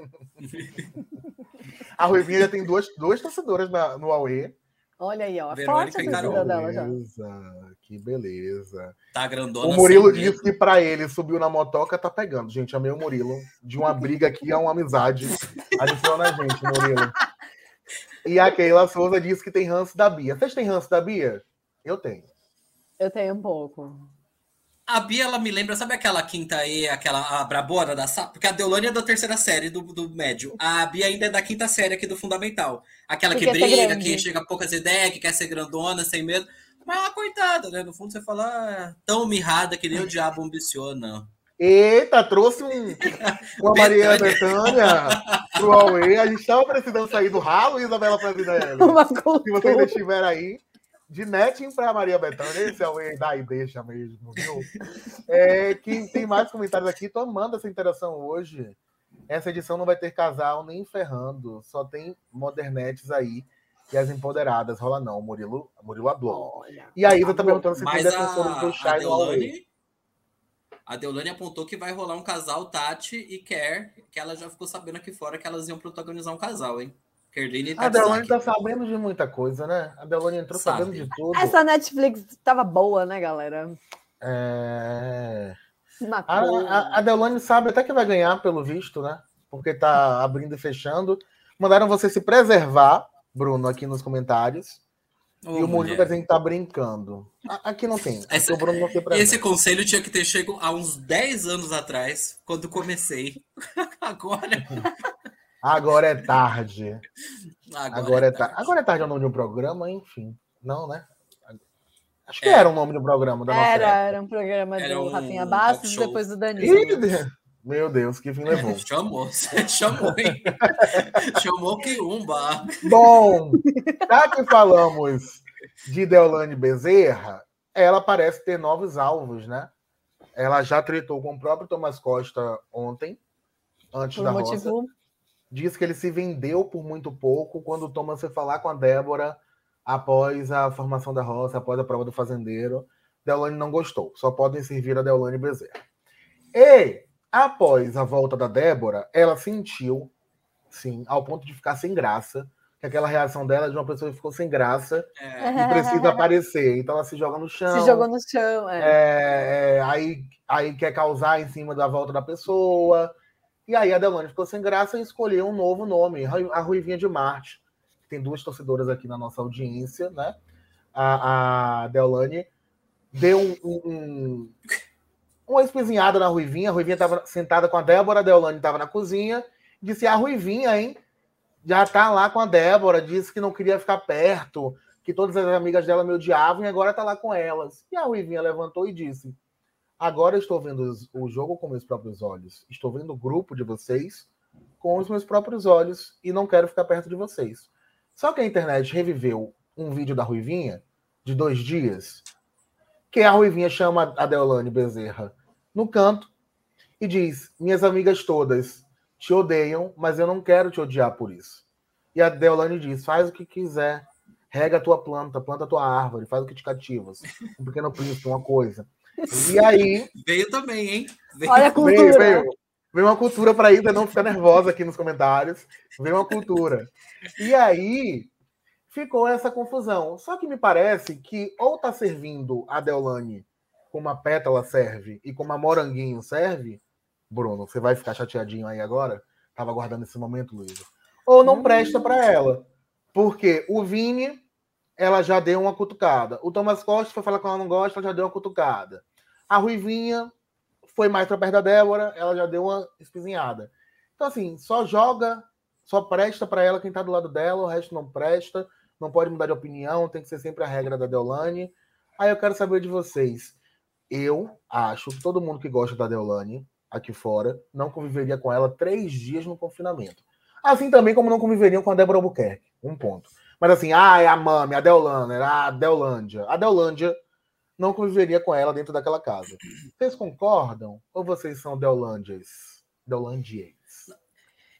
A Ruivinha já tem duas, duas torcedoras na- no Aue. Olha aí, ó. Forte a Carol. torcida dela já. Beleza, que beleza. Tá grandona. O Murilo medo. disse que pra ele subiu na motoca, tá pegando. Gente, amei o Murilo. De uma briga aqui a uma amizade. Adiciona a gente, Murilo. E a Keila Souza disse que tem ranço da Bia. Vocês têm ranço da Bia? Eu tenho. Eu tenho um pouco. A Bia, ela me lembra, sabe aquela quinta E, aquela a brabora da sala? Porque a Deolane é da terceira série do, do médio. A Bia ainda é da quinta série aqui do fundamental. Aquela Que que ser briga, que chega a poucas ideias, que quer ser grandona, sem medo. Mas ela, coitada, né? No fundo você fala, ah, tão mirrada que nem o diabo ambiciona. Eita, trouxe um, [laughs] uma Maria Bethânia pro Aue. A gente tava precisando sair do ralo, Isabela Presidente. [laughs] Uma Se vocês estiverem aí, de netting para Maria Bethânia, esse é o E dá e deixa mesmo, viu? É, quem tem mais comentários aqui, tô amando essa interação hoje. Essa edição não vai ter casal nem ferrando, só tem modernetes aí e as empoderadas. Rola não, Murilo, Murilo. Olha. E a Isa tá perguntando se tem defensores a, do a Shai. Deolane. A Deolane apontou que vai rolar um casal Tati e Kerr, que ela já ficou sabendo aqui fora que elas iam protagonizar um casal, hein? Kerline e A Tatsaki. tá sabendo de muita coisa, né? A Deolane entrou Sabe. sabendo de tudo. Essa Netflix tava boa, né, galera? É... Matou. A, a, a sabe até que vai ganhar, pelo visto, né? Porque tá abrindo e fechando. Mandaram você se preservar, Bruno, aqui nos comentários. Ô, e o Murilo mulher. tá dizendo que tá brincando. Aqui não tem. Essa- o Bruno não preserva. Esse conselho tinha que ter chego há uns 10 anos atrás, quando comecei. [laughs] Agora. Agora é tarde. Agora, Agora é tá. tarde. Agora é tarde é o nome de um programa, enfim. Não, né? Acho que É. era o nome do programa da nossa Era, era um programa Era do um Rafinha Bastos depois do Danilo. Meu Deus, que fim levou. [laughs] Chamou, você chamou, hein? [laughs] chamou que umba. Bom, já que falamos de Deolane Bezerra, ela parece ter novos alvos, né? Ela já tretou com o próprio Thomas Costa ontem, antes Por da um roça. Diz que ele se vendeu por muito pouco quando o Thomas foi falar com a Débora após a formação da roça, após a prova do fazendeiro. Deolane não gostou. Só podem servir a Deolane Bezerra. E, após a volta da Débora, ela sentiu, sim, ao ponto de ficar sem graça, que aquela reação dela é de uma pessoa que ficou sem graça É, e precisa aparecer. Então ela se joga no chão. Se jogou no chão. É. É, é, aí, aí quer causar em cima da volta da pessoa. E aí a Delane ficou sem graça e escolheu um novo nome, a Ruivinha de Marte. Tem duas torcedoras aqui na nossa audiência, né? A, a Deolane deu um, um, um- uma espizinhada na Ruivinha. A Ruivinha estava sentada com a Débora, a Deolane estava na cozinha. Disse: A Ruivinha, hein? Já tá lá com a Débora. Disse que não queria ficar perto, que todas as amigas dela me odiavam e agora tá lá com elas. E a Ruivinha levantou e disse: Agora eu estou vendo o jogo com meus próprios olhos. Estou vendo o grupo de vocês com os meus próprios olhos e não quero ficar perto de vocês. Só que a internet reviveu um vídeo da Ruivinha de dois dias, que a Ruivinha chama a Deolane Bezerra no canto e diz: Minhas amigas todas te odeiam, mas eu não quero te odiar por isso. E a Deolane diz: Faz o que quiser, rega a tua planta, planta a tua árvore, faz o que te cativas. Um pequeno príncipe, uma coisa. E aí, veio também, hein? Veio. Olha a cultura. veio, veio, veio uma cultura para Ida não ficar nervosa aqui nos comentários. Veio uma cultura. E aí ficou essa confusão. Só que me parece que ou tá servindo a Deolane como a pétala serve e como a moranguinho serve, Bruno, você vai ficar chateadinho aí agora? Tava aguardando esse momento, Luísa. Ou não presta para ela. Porque o Vini, ela já deu uma cutucada. O Thomas Costa foi falar que ela não gosta, ela já deu uma cutucada. A Ruivinha foi mais pra perto da Débora, ela já deu uma espizinhada. Então, assim, só joga, só presta para ela quem tá do lado dela, o resto não presta, não pode mudar de opinião, tem que ser sempre a regra da Deolane. Aí eu quero saber de vocês. Eu acho que todo mundo que gosta da Deolane aqui fora não conviveria com ela três dias no confinamento. Assim também como não conviveriam com a Débora Albuquerque. Um ponto. Mas assim, ah, é a Mami, a Deolander, a Deolândia. A Deolândia não conviveria com ela dentro daquela casa. Vocês concordam? Ou vocês são Deolândias? Deolândias?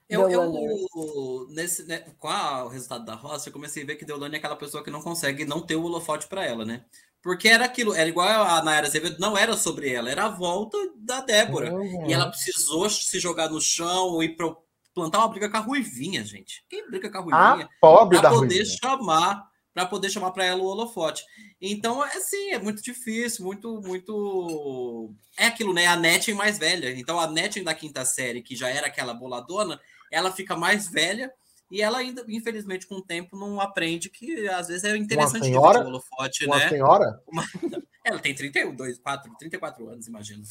Eu, eu nesse, né, com a, o resultado da roça, eu comecei a ver que Deolane é aquela pessoa que não consegue não ter o holofote para ela, né? Porque era aquilo, era igual a Nayara Azevedo, não era sobre ela, era a volta da Débora. Uhum. E ela precisou se jogar no chão e pro, plantar uma briga com a Ruivinha, gente. Quem briga com a Ruivinha? A pobre pra da poder Ruivinha. chamar, para poder chamar para ela o holofote. Então, é assim, é muito difícil, muito, muito. É aquilo, né? A Netting mais velha. Então, a Netting da quinta série, que já era aquela boladona, ela fica mais velha e ela ainda, infelizmente, com o tempo, não aprende que às vezes é interessante senhora? o holofote, uma né? senhora? Uma... [laughs] Ela tem 32, 4, 34 anos, imagino.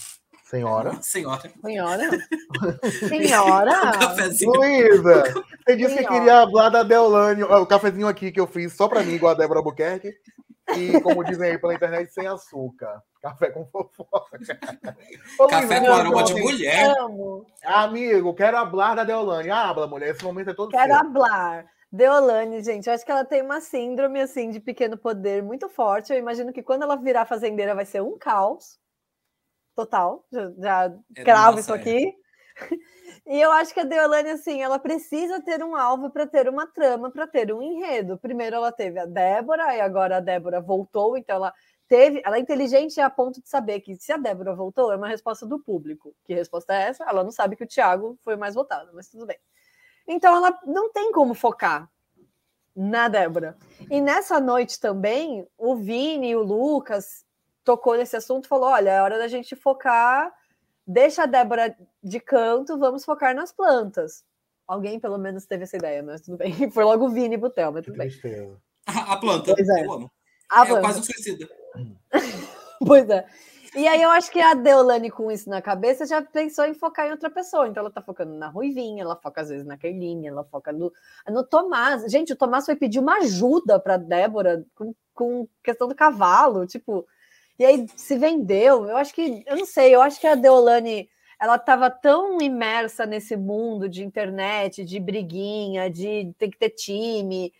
[laughs] Senhora? Senhora. Senhora? [laughs] Senhora? Um cafezinho. Luísa, você disse que Senhora. queria falar da Deolane, o cafezinho aqui que eu fiz só pra mim, igual a Débora Albuquerque. E, como dizem aí pela internet, sem açúcar. Café com fofoca. [laughs] Ô, Café Luísa, com aroma de mulher. Amo. Amigo, quero falar da Deolane. Ah, habla, mulher. Esse momento é todo Quero seu. hablar. Deolane, gente, eu acho que ela tem uma síndrome assim de pequeno poder muito forte. Eu imagino que quando ela virar fazendeira vai ser um caos total. Já, já É, cravo isso é. aqui. [laughs] E eu acho que a Deolane, assim, ela precisa ter um alvo para ter uma trama, para ter um enredo. Primeiro ela teve a Débora, e agora a Débora voltou, então ela teve. Ela é inteligente a ponto de saber que se a Débora voltou, é uma resposta do público. Que resposta é essa? Ela não sabe que o Thiago foi mais votado, mas tudo bem. Então ela não tem como focar na Débora. E nessa noite também, o Vini e o Lucas tocou nesse assunto e falou: olha, é hora da gente focar, deixa a Débora de canto, vamos focar nas plantas. Alguém pelo menos teve essa ideia, mas tudo bem. [laughs] Foi logo o Vini e Butel, mas tudo bem. A planta. Pois é. Eu amo. A é planta. quase um suicida. [laughs] Pois é. E aí eu acho que a Deolane, com isso na cabeça, já pensou em focar em outra pessoa. Então ela tá focando na Ruivinha, ela foca às vezes na Kerline, ela foca no, no Tomás. Gente, o Tomás foi pedir uma ajuda para Débora com, com questão do cavalo, tipo. E aí se vendeu. Eu acho que, eu não sei, eu acho que a Deolane ela estava tão imersa nesse mundo de internet, de briguinha, de tem que ter time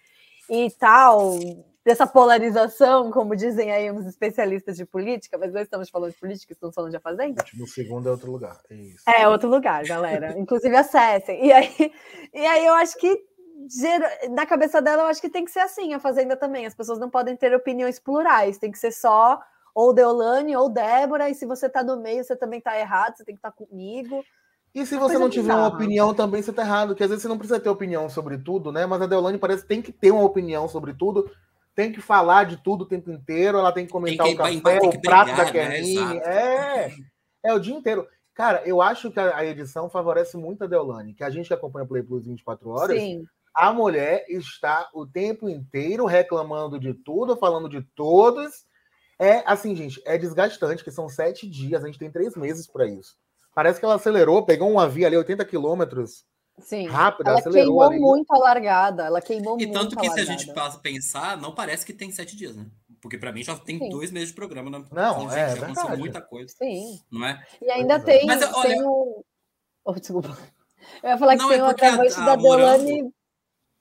e tal, dessa polarização, como dizem aí uns especialistas de política, mas nós estamos falando de política, estamos falando de Fazenda. No segundo é outro lugar. É isso. É outro lugar, galera. [laughs] Inclusive acessem. E aí, e aí eu acho que na cabeça dela, eu acho que tem que ser assim, a Fazenda também. As pessoas não podem ter opiniões plurais, tem que ser só ou Deolane ou Débora, e se você tá no meio, você também tá errado, você tem que estar comigo. E se Uma você não tiver uma opinião, também você tá errado. Porque às vezes você não precisa ter opinião sobre tudo, né? Mas a Deolane parece que tem que ter uma opinião sobre tudo. Tem que falar de tudo o tempo inteiro. Ela tem que comentar que- o café, tem que o prato brigar, da né? Kerline. Exato. É, é o dia inteiro. Cara, eu acho que a a edição favorece muito a Deolane. Que a gente que acompanha Play Plus 24 horas, Sim. a mulher está o tempo inteiro reclamando de tudo, falando de todos. É assim, gente, é desgastante, que são sete dias, a gente tem três meses para isso. Parece que ela acelerou, pegou uma via ali, 80 quilômetros, Sim. rápido, Ela acelerou queimou ali. muito a largada. Ela queimou E muito tanto que a se a gente passa a pensar, não parece que tem sete dias, né? Porque pra mim já tem Sim. dois meses de programa, né? Não, Então, é gente, já aconteceu muita coisa, Sim. não é? E ainda é. tem, Mas, olha- tem o. Oh, desculpa. Eu ia falar que Não, tem é o porque a- agravante a da Morango- Deolane.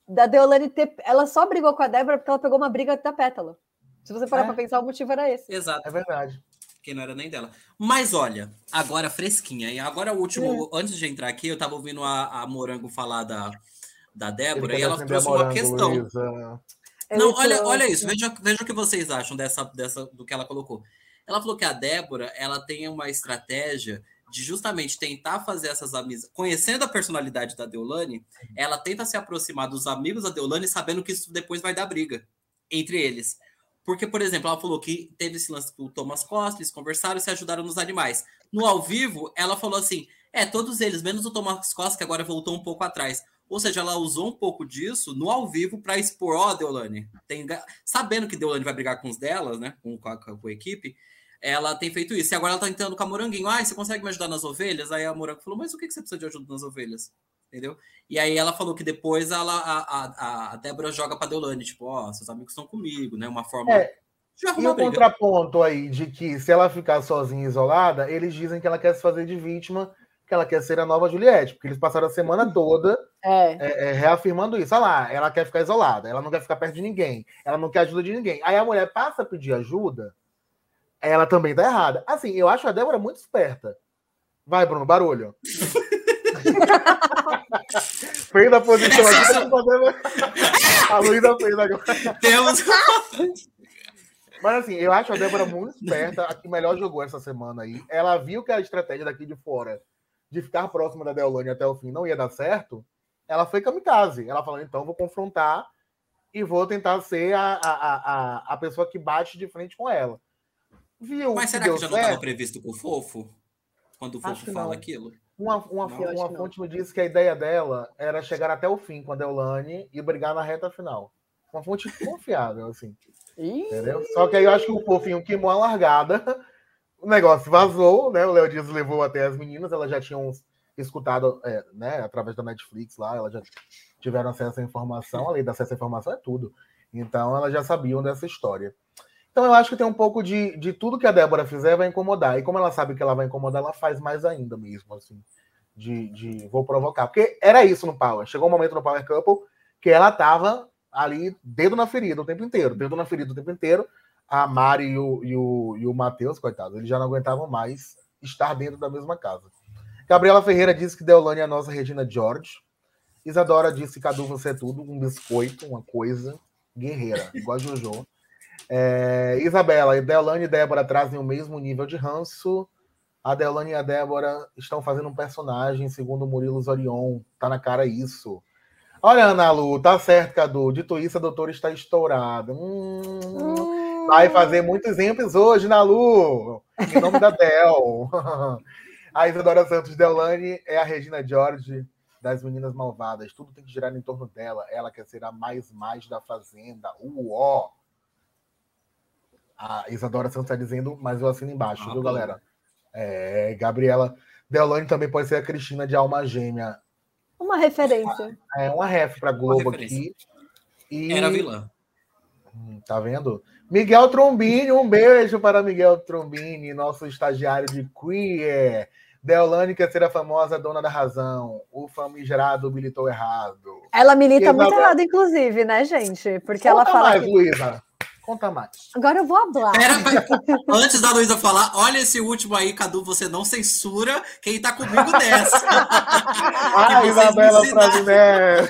Da Deolane ter. Ela só brigou com a Débora porque ela pegou uma briga da pétala. Se você parar É. pra pensar, o motivo era esse. Exato. É verdade. que não era nem dela. Mas olha, agora fresquinha. E agora o último, É. antes de entrar aqui, eu tava ouvindo a, a Morango falar da, da Débora e ela defender trouxe a uma Morango, questão. Luísa. Não, olha, olha isso, veja, veja o que vocês acham dessa, dessa, do que ela colocou. Ela falou que a Débora ela tem uma estratégia de justamente tentar fazer essas amizades. Conhecendo a personalidade da Deolane, ela tenta se aproximar dos amigos da Deolane, sabendo que isso depois vai dar briga entre eles. Porque, por exemplo, ela falou que teve esse lance com o Thomas Costa, eles conversaram e se ajudaram nos animais. No ao vivo, ela falou assim: é, todos eles, menos o Thomas Costa, que agora voltou um pouco atrás. Ou seja, ela usou um pouco disso no ao vivo para expor, ó, Deolane, tem, sabendo que Deolane vai brigar com os delas, né, com, com, a, com a equipe, ela tem feito isso. E agora ela tá tentando com a Moranguinho, ah, você consegue me ajudar nas ovelhas? Aí a Morango falou, mas o que, que você precisa de ajuda nas ovelhas? Entendeu? E aí ela falou que depois ela, a, a, a Débora joga pra Deolane, tipo, ó, seus amigos estão comigo, né, uma forma É, de E arrumar o contraponto aí de que se ela ficar sozinha, isolada, eles dizem que ela quer se fazer de vítima, que ela quer ser a nova Juliette, porque eles passaram a semana toda É. é, é, reafirmando isso. Olha lá, ela quer ficar isolada, ela não quer ficar perto de ninguém, ela não quer ajuda de ninguém. Aí a mulher passa a pedir ajuda, ela também tá errada. Assim, eu acho a Débora muito esperta. Vai, Bruno, barulho. [laughs] [laughs] fez a posição aqui, tá fazendo... [laughs] a Luísa fez agora. Temos. [laughs] Mas assim, eu acho a Débora muito esperta, a que melhor jogou essa semana aí. Ela viu que a estratégia daqui de fora de ficar próxima da Deolane até o fim não ia dar certo. Ela foi kamikaze. Ela falou, então vou confrontar e vou tentar ser a, a, a, a pessoa que bate de frente com ela. Viu? Mas será deu que já não estava previsto com o fofo? Quando o fofo que fala não. aquilo? Uma, uma, Não, uma não. fonte me disse que a ideia dela era chegar até o fim com a Deolane e brigar na reta final. Uma fonte [laughs] confiável, assim. Entendeu? Só que aí eu acho que o fofinho queimou a largada. O negócio vazou, né? O Léo Dias levou até as meninas, elas já tinham escutado, é, né, através da Netflix lá, elas já tiveram acesso à informação, a lei da acesso à informação é tudo. Então elas já sabiam dessa história. Então eu acho que tem um pouco de, de tudo que a Débora fizer vai incomodar. E como ela sabe que ela vai incomodar, ela faz mais ainda mesmo, assim. De, de vou provocar. Porque era isso no Power. Chegou um momento no Power Couple que ela tava ali, dedo na ferida o tempo inteiro, dedo na ferida o tempo inteiro. A Mari e o, e o, e o Matheus, coitados, eles já não aguentavam mais estar dentro da mesma casa. Gabriela Ferreira disse que Deolane é a nossa Regina George. Isadora disse Cadu, você é tudo, um biscoito, uma coisa guerreira, igual a Jojo. É, Isabela, Deolane e Débora trazem o mesmo nível de ranço. A Deolane e a Débora estão fazendo um personagem, segundo o Murilo Zorion. Tá na cara isso. Olha, Ana Lu, tá certo, Cadu. Dito isso, a doutora está estourada. Hum, vai fazer muitos exemplos hoje, Nalu. Em nome da Del. [laughs] A Isadora Santos Deolane é a Regina George das Meninas Malvadas. Tudo tem que girar em torno dela. Ela quer ser a mais mais da Fazenda. Uó! A Isadora Santos está dizendo, mas eu assino embaixo, Ah, viu, bom. galera? É, Gabriela. Deolane também pode ser a Cristina de Alma Gêmea. Uma referência. É uma ref para Globo referência. aqui. E... Era vilã. Hum, Tá vendo? Miguel Trombini, um beijo para Miguel Trombini, nosso estagiário de queer. Deolane quer ser a famosa dona da razão. O famigerado militou errado. Ela milita muito errado, inclusive, né, gente? Porque ela Conta fala mais, que... Luísa. Conta mais. Agora eu vou hablar. Pera, antes da Luísa falar, olha esse último aí, Cadu, você não censura quem tá comigo nessa. [laughs] A Isabela. Frasinelli.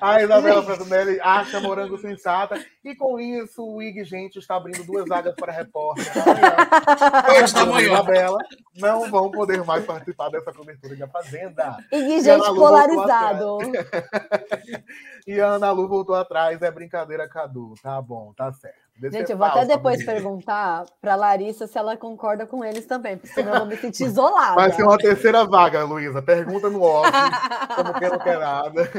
A Isabela Frasinelli acha morango sensata. E com isso, o IG Gente está abrindo duas vagas para repórter. Hoje tá. Isabela não vão poder mais participar dessa cobertura de A Fazenda. E E gente polarizado. [laughs] E a Ana Lu voltou atrás. É brincadeira, Cadu. Tá bom, tá certo. Gente, eu vou até falso, depois perguntar pra Larissa se ela concorda com eles também, porque senão eu vou me sentir [laughs] isolada. Vai ser uma terceira vaga, Luísa. Pergunta no off, [laughs] como quem não quer nada.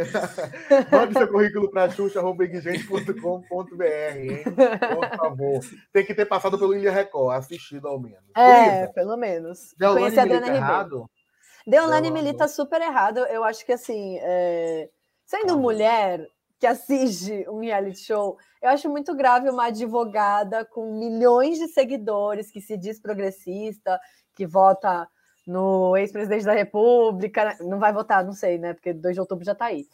[laughs] Mande seu currículo para hein? Por favor. Tem que ter passado pelo Ilha Record, assistido ao menos. É, pelo menos. Conheci a Adriana Ribeiro. Deolane. milita super errado. Eu acho que, assim, é, sendo mulher que assiste um reality show, eu acho muito grave uma advogada com milhões de seguidores que se diz progressista, que vota no ex-presidente da República. Não vai votar, não sei, né? Porque 2 de outubro já tá aí.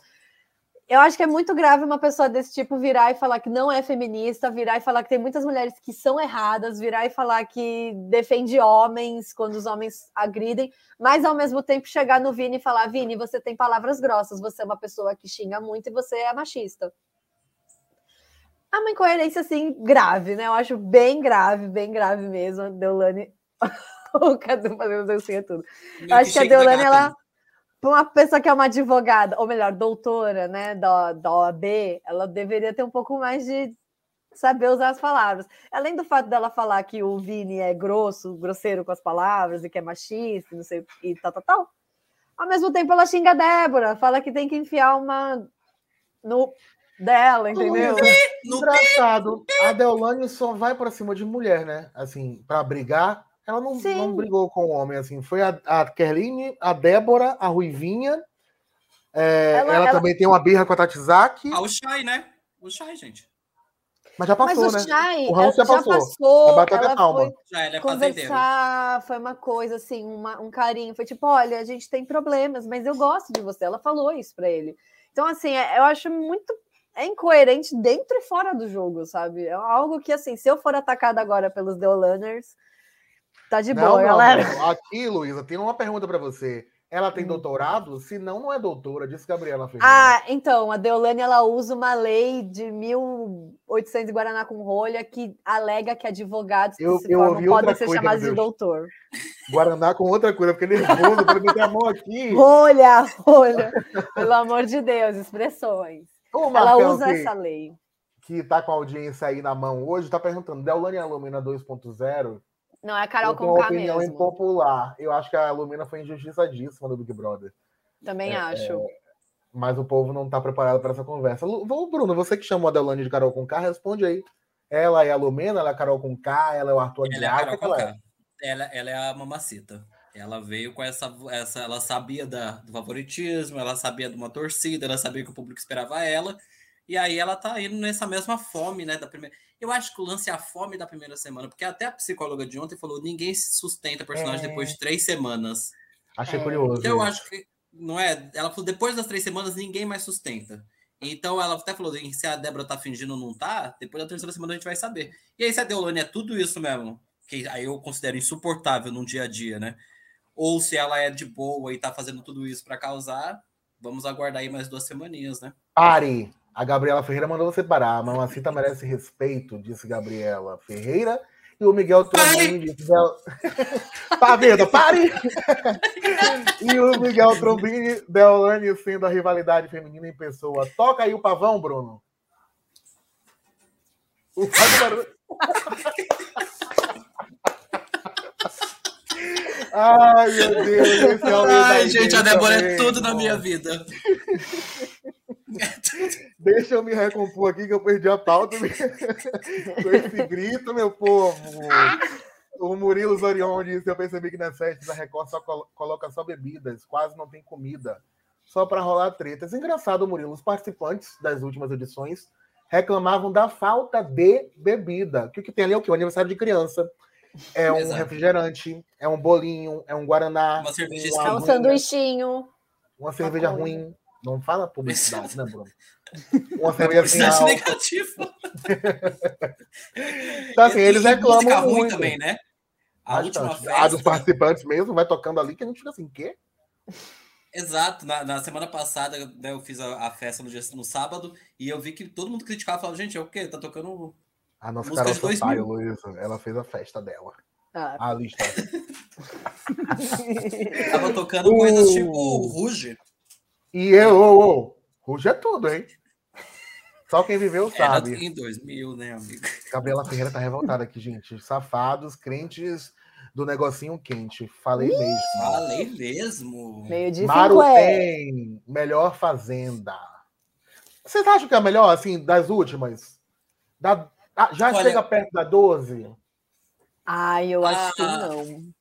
Eu acho que é muito grave uma pessoa desse tipo virar e falar que não é feminista, virar e falar que tem muitas mulheres que são erradas, virar e falar que defende homens quando os homens agridem, mas ao mesmo tempo chegar no Vini e falar: Vini, você tem palavras grossas, você é uma pessoa que xinga muito e você é machista. É uma incoerência assim grave, né? Eu acho bem grave, bem grave mesmo. A Deolane, [laughs] o Cadu fazendo dancinha tudo. Eu acho que a Deolane, ela, para uma pessoa que é uma advogada, ou melhor, doutora, né, da, da OAB, ela deveria ter um pouco mais de saber usar as palavras. Além do fato dela falar que o Vini é grosso, grosseiro com as palavras e que é machista, não sei, e tal, tal, tal. Ao mesmo tempo, ela xinga a Débora, fala que tem que enfiar uma no dela, entendeu? No Engraçado. A Deolane só vai pra cima de mulher, né? Assim, pra brigar. Ela não, Sim. não brigou com o homem, assim. Foi a, a Kerline, a Débora, a Ruivinha. É, Ela- ela, ela- também tem uma birra com a Tatizaki, Ah, o Shai, né? O Shai, gente. mas já Mas passou, o né? Chay, O Raul já já passou. passou, bater até ela palma. foi Já ele é conversar, foi uma coisa assim, uma- um carinho. Foi tipo, olha, a gente tem problemas, mas eu gosto de você. Ela falou isso pra ele. Então, assim, é- eu acho muito é incoerente dentro e fora do jogo, sabe? É algo que, assim, se eu for atacada agora pelos Deolaners, tá de boa, galera. não. Aqui, Luísa, tem uma pergunta para você. Ela tem Hum. doutorado? Se não, não é doutora, disse Gabriela Ferreira. Ah, então, a Deolane, ela usa uma lei de 1800 Guaraná com rolha que alega que advogados que Eu- se eu formam podem ser coisa, chamados de doutor. Guaraná com outra coisa, porque nervoso, para meter a mão aqui. Rolha, [laughs] rolha. Pelo amor de Deus, expressões. Ela Marcão, usa que, essa lei. que tá com a audiência aí na mão hoje, tá perguntando, Deolane é a Lumina 2.0? Não, é a Carol Conká opinião mesmo. impopular. Eu acho que a Lumina foi injustiçadíssima do Big Brother. Também É, acho. Mas o povo não tá preparado para essa conversa. Lu- Ô, Bruno, você que chamou a Deolane de Carol Conká, responde aí. Ela é a Lumena, ela é a Carol Conká, ela é o Arthur Ela é a Aguiar, Carol o que ela é? Conká. Ela, ela é a mamacita. Ela veio com essa, essa. Ela sabia da, do favoritismo, ela sabia de uma torcida, ela sabia que o público esperava ela. E aí ela tá indo nessa mesma fome, né? Da primeira. Eu acho que o lance é a fome da primeira semana, porque até a psicóloga de ontem falou: ninguém se sustenta personagem É. depois de três semanas. Achei É. curioso. Então eu acho que não é. Ela falou: depois das três semanas, ninguém mais sustenta. Então ela até falou: se a Débora tá fingindo ou não tá, depois da terceira semana a gente vai saber. E aí, se a Deolane é tudo isso mesmo, que aí eu considero insuportável num dia a dia, né? Ou se ela é de boa e tá fazendo tudo isso para causar, vamos aguardar aí mais duas semaninhas, né? Pare! A Gabriela Ferreira mandou você parar. A mamacita merece respeito, disse Gabriela Ferreira. E o Miguel Trombini disse. Del... [laughs] Tá vendo? Pare! e o Miguel Trombini, Deolane sendo a rivalidade feminina em pessoa. Toca aí o pavão, Bruno. O faz barulho. [laughs] Ai, meu Deus. Esse é o Ai, gente, a Débora é também. tudo na minha vida. Deixa eu me recompor aqui que eu perdi a pauta [laughs] com esse grito, meu povo. O Murilo Zorion disse: Eu percebi que nas festas a Record só colo- coloca só bebidas, quase não tem comida, só para rolar tretas. Engraçado, Murilo, os participantes das últimas edições reclamavam da falta de bebida. Que o que tem ali é o quê? O aniversário de criança. É um Exato. refrigerante, é um bolinho, é um guaraná, Uma cerveja uma É um sanduichinho. uma cerveja ruim. Não fala publicidade, né, Bruno? Uma Publicidade álcool. negativa. [laughs] Então, assim, eles reclamam música ruim muito. também, né? A Bastante. última A festa. dos participantes mesmo, vai tocando ali que a gente fica assim, quê? Exato, na, na semana passada né, eu fiz a, a festa no, dia, no sábado e eu vi que todo mundo criticava, falava, gente, é o quê? Tá tocando. A nossa Música Carol de 2000. Sampaio, Luísa, ela fez a festa dela. Ah, A lista. [laughs] Tava tocando Uh. coisas tipo Ruge. E eu, ô, ô, Ruge é tudo, hein? Só quem viveu [laughs] Era sabe. em 2000, né, amigo? Gabriela Ferreira tá revoltada aqui, gente. Safados, crentes do negocinho quente. Falei mesmo. Falei mesmo. meio de Maru cinco é. tem melhor fazenda. Vocês acham que é a melhor, assim, das últimas? Da, ah, já Olha- chega perto da 12? Ai, eu acho que Ah. não.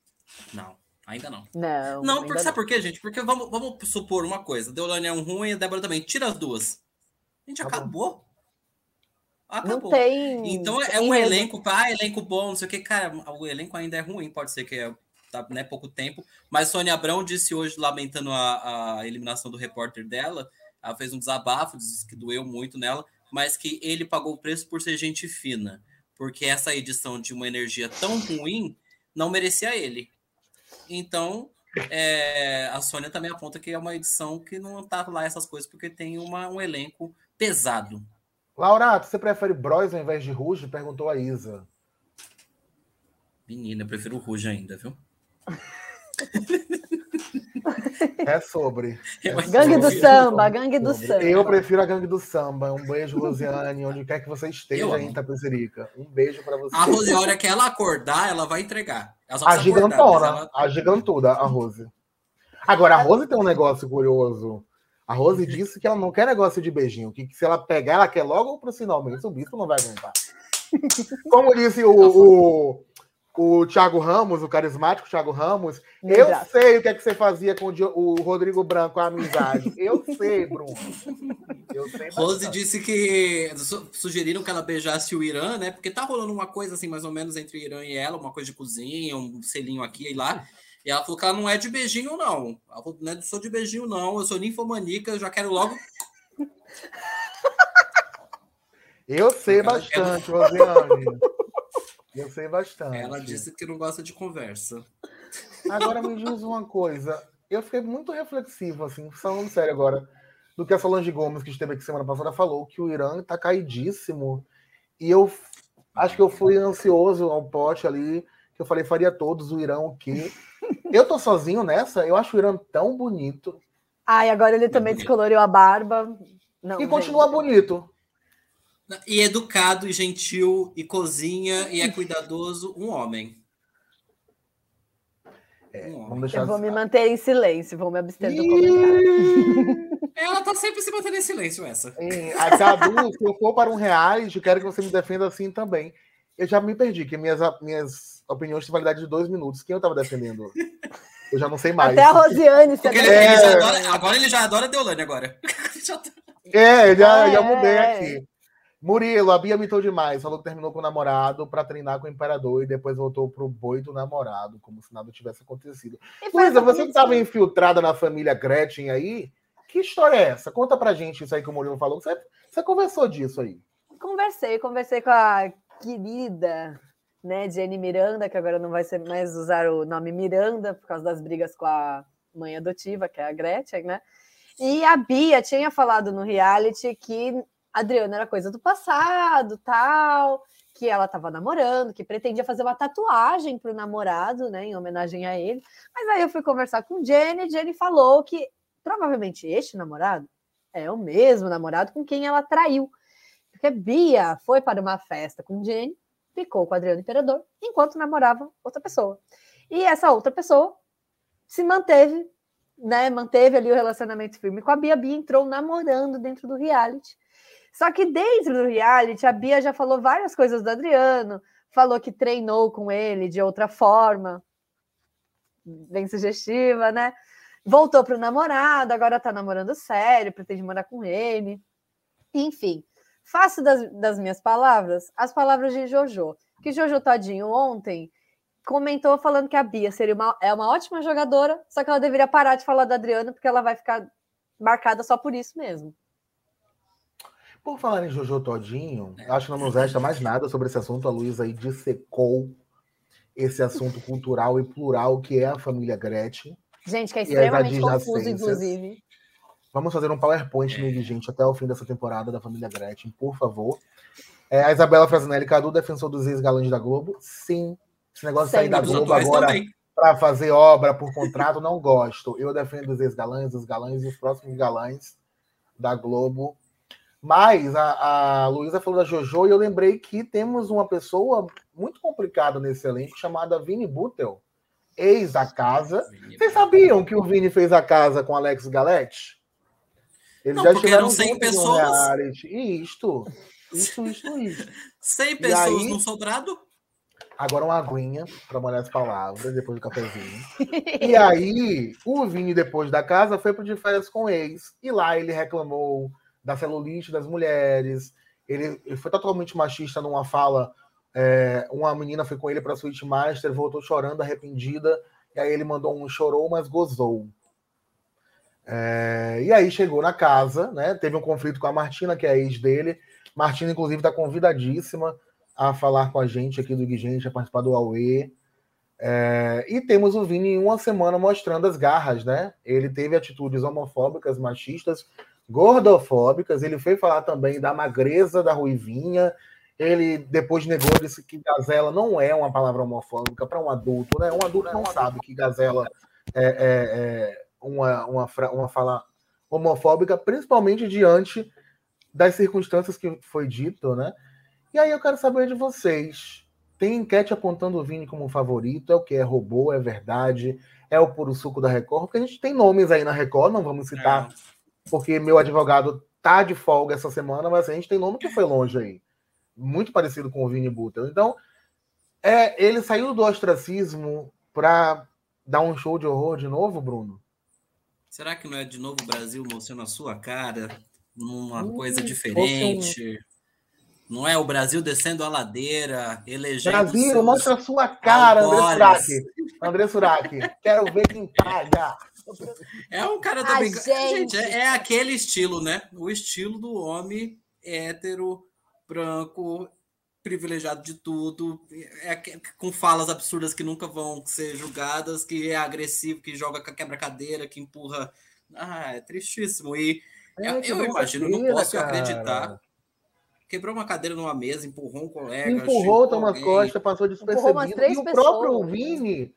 Não, ainda não. Não. Não, ainda porque sabe por quê, gente? Porque vamos, vamos supor uma coisa: Deolane é um ruim e a Débora também. Tira as duas. A gente Tá bom. acabou. Não Acabou. tem. Então é um enredo. elenco, ah, elenco bom, não sei o que, cara, o elenco ainda é ruim, pode ser que é tá, né, pouco tempo, mas Sônia Abrão disse hoje, lamentando a, a eliminação do repórter dela, ela fez um desabafo, disse que doeu muito nela, mas que ele pagou o preço por ser gente fina, porque essa edição de uma energia tão ruim não merecia ele. Então, é, a Sônia também aponta que é uma edição que não tá lá essas coisas, porque tem uma, um elenco pesado. Laurato, você prefere Bros ao invés de Ruge? Perguntou a Isa. Menina, eu prefiro o Ruge ainda, viu? [laughs] É sobre. Eu Gangue do prefiro- samba, gangue do Sobre. samba. Eu prefiro a gangue do samba. Um beijo, Luziane, onde quer que você esteja em Itapecerica. Um beijo pra você. A Rose, a hora que ela acordar, ela vai entregar. Ela A gigantona, ela- a gigantuda, a Rose. Agora, a Rose tem um negócio curioso. A Rose disse que ela não quer negócio de beijinho, que se ela pegar, ela quer logo pro finalmente. O bispo não vai aguentar. Como disse o, o, o Thiago Ramos, o carismático Thiago Ramos, Meu eu braço. sei o que é que você fazia com o Rodrigo Branco, a amizade. Eu sei, Bruno. Eu sei Rose disse que su- sugeriram que ela beijasse o Irã, né? Porque tá rolando uma coisa assim, mais ou menos, entre o Irã e ela, uma coisa de cozinha, um selinho aqui e lá. E ela falou que ela não é de beijinho, não. Ela falou, não é- sou de beijinho, não. Eu sou ninfomaníaca, eu já quero logo. Eu sei bastante, Rosiane. Eu sei bastante. Ela disse que não gosta de conversa. Agora me diz uma coisa. Eu fiquei muito reflexivo, assim, falando sério agora, do que a Solange Gomes, que esteve aqui semana passada, falou, que o Irã tá caidíssimo. E eu acho que eu fui ansioso ao pote ali, que eu falei, faria todos, o Irã o quê? Eu tô sozinho nessa, eu acho o Irã tão bonito. Ai, agora ele também descoloriu a barba. Não, e continua bonito. E educado, e gentil, e cozinha, e é cuidadoso, um homem. É, um vamos deixar Eu vou me manter em silêncio, vou me abster do comentário. [laughs] Ela tá sempre se mantendo em silêncio, essa. Sim, a Cadu, se eu for para um reality, quero que você me defenda assim também. Eu já me perdi, que minhas, minhas opiniões têm validade de dois minutos. Quem eu tava defendendo? Eu já não sei mais. Até a Rosiane. Você ele, é... ele adora, agora ele já adora Deolane agora. [laughs] é, já, ah, já mudei é. aqui. Murilo, a Bia mitou demais. Falou que terminou com o namorado para treinar com o imperador e depois voltou pro boi do namorado, como se nada tivesse acontecido. Luísa, você que estava infiltrada na família Gretchen aí, que história é essa? Conta pra gente isso aí que o Murilo falou. Você, você conversou disso aí? Conversei, conversei com a querida né, Jenny Miranda, que agora não vai ser mais usar o nome Miranda por causa das brigas com a mãe adotiva, que é a Gretchen, né? E a Bia tinha falado no reality que Adriana era coisa do passado, tal, que ela estava namorando, que pretendia fazer uma tatuagem para o namorado, né, em homenagem a ele. Mas aí eu fui conversar com Jenny, e Jenny falou que provavelmente este namorado é o mesmo namorado com quem ela traiu. Porque Bia foi para uma festa com Jenny, ficou com Adriano Imperador, enquanto namorava outra pessoa. E essa outra pessoa se manteve, né, manteve ali o relacionamento firme com a Bia. A Bia entrou namorando dentro do reality. Só que dentro do reality, a Bia já falou várias coisas do Adriano, falou que treinou com ele de outra forma, bem sugestiva, né? Voltou para o namorado, agora tá namorando sério, pretende morar com ele. Enfim, faço das, das minhas palavras as palavras de Jojo. Que Jojo Tadinho ontem comentou falando que a Bia seria uma, é uma ótima jogadora, só que ela deveria parar de falar da Adriana, porque ela vai ficar marcada só por isso mesmo. Por falar em Jojo Todinho, é. acho que não nos resta mais nada sobre esse assunto. A Luísa aí dissecou esse assunto cultural e plural que é a família Gretchen. Gente, que é extremamente confuso, inclusive. Vamos fazer um PowerPoint é. gente até o fim dessa temporada da família Gretchen, por favor. É, a Isabela Frasinelli Cadu, defensor dos ex-galãs da Globo. Sim. Esse negócio de sair da Globo agora para fazer obra por contrato, não gosto. Eu defendo os ex-galãs, os galãs e os próximos galãs da Globo mas a, a Luísa falou da JoJo e eu lembrei que temos uma pessoa muito complicada nesse elenco chamada Vini Butel, ex da casa. Vocês sabiam que o Vini fez a casa com Alex Galete? Eles não, já porque eram 100 pessoas. [laughs] Isto, isto, isto, isto. 100 pessoas aí, no sobrado? Agora uma aguinha para molhar as palavras, depois do cafezinho. [laughs] e aí, o Vini, depois da casa, foi para de férias com o ex. E lá ele reclamou da celulite das mulheres. Ele, ele foi totalmente machista numa fala. É, uma menina foi com ele para a Suite Master, voltou chorando, arrependida. E aí ele mandou um chorou, mas gozou. É, e aí chegou na casa, né? Teve um conflito com a Martina, que é a ex dele. Martina, inclusive, está convidadíssima a falar com a gente aqui do Guigente, a participar do Aue. É, e temos o Vini em uma semana mostrando as garras, né? Ele teve atitudes homofóbicas, machistas, gordofóbicas. Ele foi falar também da magreza da Ruivinha. Ele depois negou, disse que gazela não é uma palavra homofóbica para um adulto, né? Um adulto não sabe que gazela é, é, é uma, uma, uma fala homofóbica, principalmente diante das circunstâncias que foi dito, né? E aí eu quero saber de vocês. Tem enquete apontando o Vini como favorito? É o que? É robô? É verdade? É o puro suco da Record? Porque a gente tem nomes aí na Record, não vamos citar é porque meu advogado tá de folga essa semana, mas a gente tem nome que foi longe aí. Muito parecido com o Vini Butter. Então, é, ele saiu do ostracismo para dar um show de horror de novo, Bruno? Será que não é de novo o Brasil mostrando a sua cara numa hum, coisa diferente? Não é o Brasil descendo a ladeira, elegendo. Brasil, mostra a sua cara, André Surak. André Surak, quero ver quem paga. É um cara da Gente, gente é, é, aquele estilo, né? O estilo do homem hétero, branco, privilegiado de tudo, é, com falas absurdas que nunca vão ser julgadas, que é agressivo, que joga quebra-cadeira, que empurra. Ah, é tristíssimo. E é, eu, imagino, cadeira, não posso cara. acreditar. Quebrou uma cadeira numa mesa, empurrou um colega. Empurrou o Thomas Costa, passou despercebido. E o próprio Vini,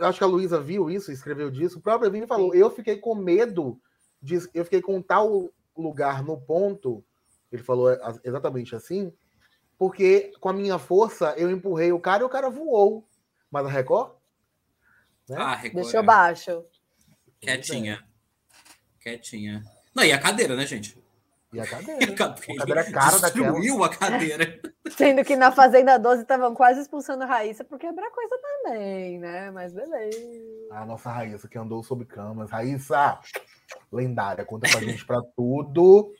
acho que a Luísa viu isso, escreveu disso. O próprio Vini falou: eu fiquei com medo, de, eu fiquei com tal lugar no ponto. Ele falou exatamente assim, porque com a minha força eu empurrei o cara e o cara voou. Mas a Record? Né? Ah, Record. Deixou é. baixo. Quietinha. Quietinha. Não, e a cadeira, né, gente? E a cadeira. [laughs] E a cadeira, a cadeira cara Destruiu daquela. a cadeira. Sendo que na Fazenda 12 estavam quase expulsando a Raíssa por quebrar coisa também, né? Mas beleza. A nossa Raíssa que andou sob camas. Raíssa, lendária, conta pra gente pra tudo.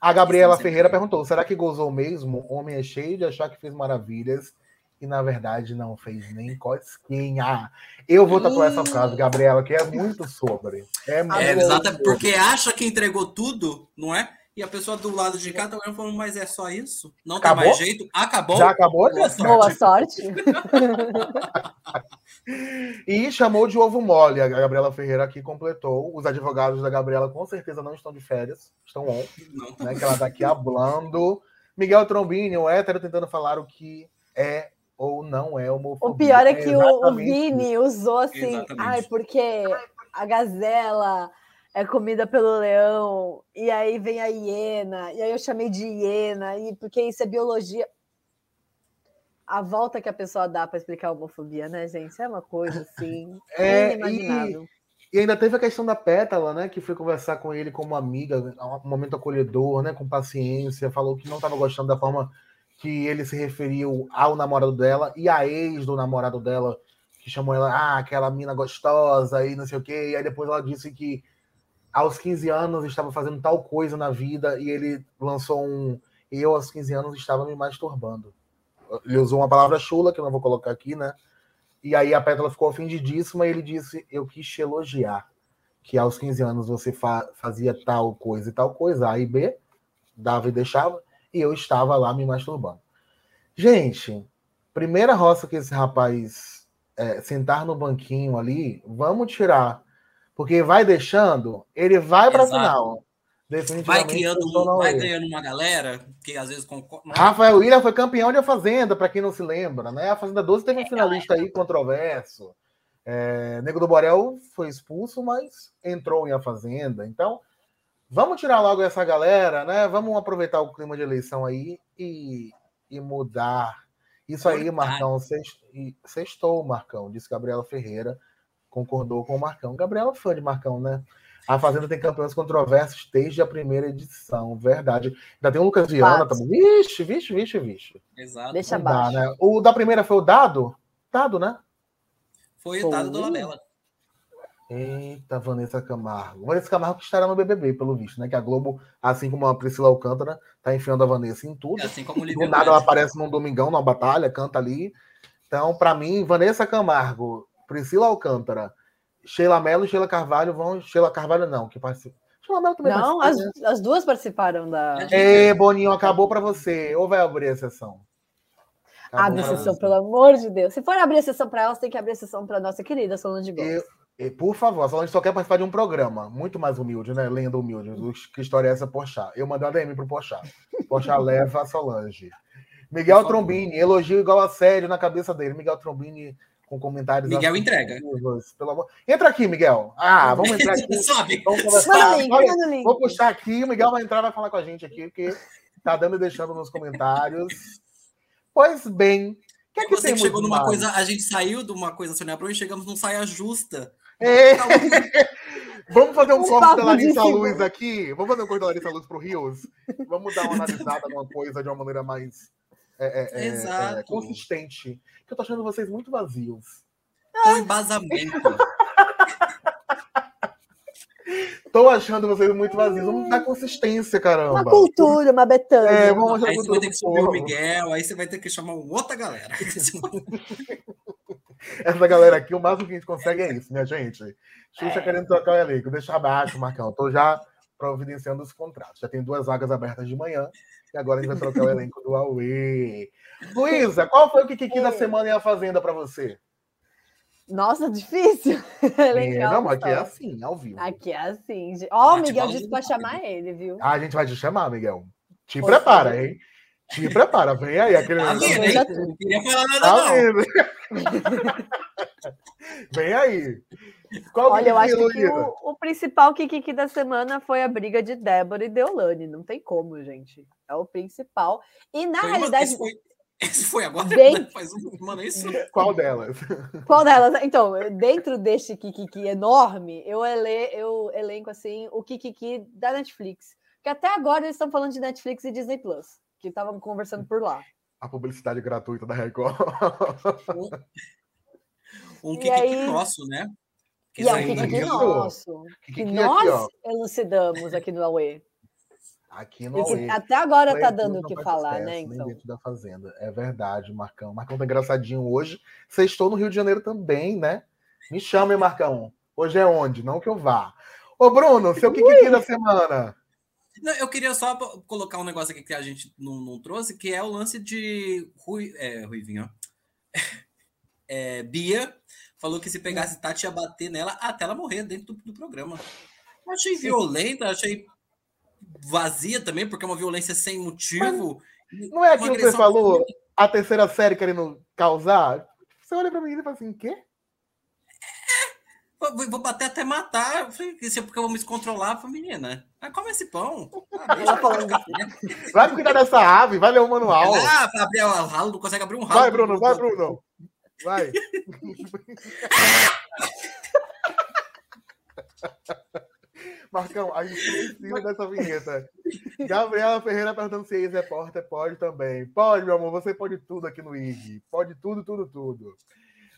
A Gabriela Ferreira perguntou: será que gozou mesmo? Homem é cheio de achar que fez maravilhas e na verdade não fez nem cosquinha. Eu vou tatuar essa frase, Gabriela, que é muito sobre. É, muito é exato, porque acha que entregou tudo, não é? E a pessoa do lado de cá também falando, mas é só isso? Não acabou? tem mais jeito? Acabou? Já acabou? Boa sorte. Boa sorte. [laughs] e chamou de ovo mole. A Gabriela Ferreira aqui completou. Os advogados da Gabriela com certeza não estão de férias, estão on. Não. Né, que ela está aqui hablando. Miguel Trombini, o hétero, tentando falar o que é ou não é homofobia. O pior é que é o Vini usou assim, exatamente. ai, porque a gazela é comida pelo leão, e aí vem a hiena, e aí eu chamei de hiena, e porque isso é biologia. A volta que a pessoa dá para explicar a homofobia, né, gente? É uma coisa assim, [laughs] é, inimaginável. E, e, ainda teve a questão da Pétala, né, que foi conversar com ele como amiga, um momento acolhedor, né, com paciência, falou que não estava gostando da forma que ele se referiu ao namorado dela e à ex do namorado dela, que chamou ela, ah, aquela mina gostosa e não sei o quê, e aí depois ela disse que aos 15 anos estava fazendo tal coisa na vida e ele lançou um. Eu, aos 15 anos, estava me masturbando. Ele usou uma palavra chula, que eu não vou colocar aqui, né? E aí a Pétala ficou ofendidíssima e ele disse: Eu quis te elogiar. Que aos 15 anos você fa fazia tal coisa e tal coisa, A e B, dava e deixava, e eu estava lá me masturbando. Gente, primeira roça que esse rapaz é, sentar no banquinho ali, vamos tirar porque vai deixando, ele vai para a final. Vai criando, vai ganhando uma galera que às vezes concorda. É? Rafael William foi campeão de A Fazenda, para quem não se lembra, né? A Fazenda 12 teve um é, finalista aí controverso. É, Nego do Borel foi expulso, mas entrou em A Fazenda. Então, vamos tirar logo essa galera, né? Vamos aproveitar o clima de eleição aí e, e mudar. Isso aí, Marcão, sextou, Marcão, disse Gabriela Ferreira concordou com o Marcão. Gabriela fã de Marcão, né? A Fazenda tem campeões controversos desde a primeira edição, verdade. Ainda tem o Lucas Viana também. Vixe, vixe, vixe, vixe. Exato. Deixa abaixo. né? O da primeira foi o Dado? Dado, né? Foi o Dado do Labela. Eita, Vanessa Camargo. Vanessa Camargo que estará no BBB, pelo visto, né? Que a Globo, assim como a Priscila Alcântara, tá enfiando a Vanessa em tudo. Assim como Do nada ela aparece num domingão, numa batalha, canta ali. Então, para mim, Vanessa Camargo Priscila Alcântara, Sheila Mello e Sheila Carvalho vão. Sheila Carvalho não, que participa. Sheila Mello também Não, as, né? as duas participaram da. Ê, Boninho, acabou para você. Ou vai abrir a sessão? Acabou Abre a sessão, pelo amor de Deus. Se for abrir a sessão para ela, você tem que abrir a sessão para nossa querida Solange Gomes. E, por favor, a Solange só quer participar de um programa muito mais humilde, né? Lenda humilde. Que história é essa, Pochá? Eu mandei a DM pro Pochá. Pochá [laughs] leva a Solange. Miguel Trombini, elogio igual a sério na cabeça dele. Miguel Trombini com comentários. Miguel entrega. Pelo amor... Entra aqui, Miguel. Ah, vamos entrar aqui. vamos conversar. Link, vou puxar aqui, o Miguel vai entrar vai falar com a gente aqui, porque tá dando e deixando nos comentários. Pois bem. Que é que Você chegou numa mais? coisa, a gente saiu de uma coisa Sônia Abrão e chegamos num saia justa. É. [laughs] Vamos fazer um, um corte da Larissa Luz aqui. Vamos fazer um corte da Larissa Luz pro Rios. Vamos dar uma analisada numa coisa de uma maneira mais é, é, é, é consistente que eu tô achando vocês muito vazios. Com embasamento. [laughs] Tô achando vocês muito vazios. Vamos dar consistência, caramba. Uma cultura, uma betânia. É, vamos aí você vai ter que subir o Miguel, aí você vai ter que chamar outra galera. [laughs] Essa galera aqui, o máximo que a gente consegue é isso, minha gente. Xuxa é. querendo trocar o elenco. Deixa abaixo, Marcão. Tô já providenciando os contratos. Já tem duas vagas abertas de manhã e agora a gente vai trocar o [laughs] elenco do Aue. Luísa, qual foi o Kikiki da semana e a Fazenda para você? Nossa, difícil. [laughs] É, não, aqui é assim, ao vivo. Aqui é assim. Ó, oh, o Miguel disse para chamar ele, viu? Ah, a gente vai te chamar, Miguel. Te Poxa, prepara, hein? Te prepara, vem aí. Aquele tá vendo, já... Não queria falar nada, tá não. [laughs] vem aí. Qual Olha, eu acho que o, o, principal Kikiki da semana foi a briga de Débora e Deolane. Não tem como, gente. É o principal. E na foi realidade. Uma, esse, foi, agora? Bem... Faz um, mano, isso. Qual delas? Qual delas? Então, dentro deste Kikiki enorme, eu, ele, eu elenco assim o Kikiki da Netflix. Que até agora eles estão falando de Netflix e Disney Plus que estavam conversando por lá. A publicidade gratuita da Record. um [laughs] Kikiki aí... nosso, né? Que e é um Kikiki nosso. Que nós aqui, elucidamos aqui no Aue. Aqui no Aue. Até agora tá dando o que falar, né? Então. Dentro da fazenda. É verdade, Marcão. Marcão tá engraçadinho hoje. Vocês estão no Rio de Janeiro também, né? Me chame, Marcão. Hoje é onde? Não que eu vá. Ô, Bruno, seu Kikiki da semana. Não, eu queria só colocar um negócio aqui que a gente não, não trouxe, que é o lance de Rui, é, Ruivinho, [laughs] é, Bia falou que se pegasse Tati ia bater nela até ela morrer dentro do, do programa. Eu achei violenta, achei vazia também, porque é uma violência sem motivo. Mas não é aquilo que você falou, a terceira série querendo causar? Você olha pra mim e fala assim, quê? Vou bater até matar. Eu falei, isso é porque eu vou me descontrolar. Falei, menina, come esse pão. Ah, vai cuidar dessa ave, vai ler o manual. Ah, abrir o ralo, não consegue abrir um ralo. Vai, Bruno, vai, Bruno. Vai. [laughs] Marcão, a gente precisa dessa vinheta. Gabriela Ferreira perguntando se ex repórter pode também. Pode, meu amor, você pode tudo aqui no IG. Pode tudo, tudo, tudo.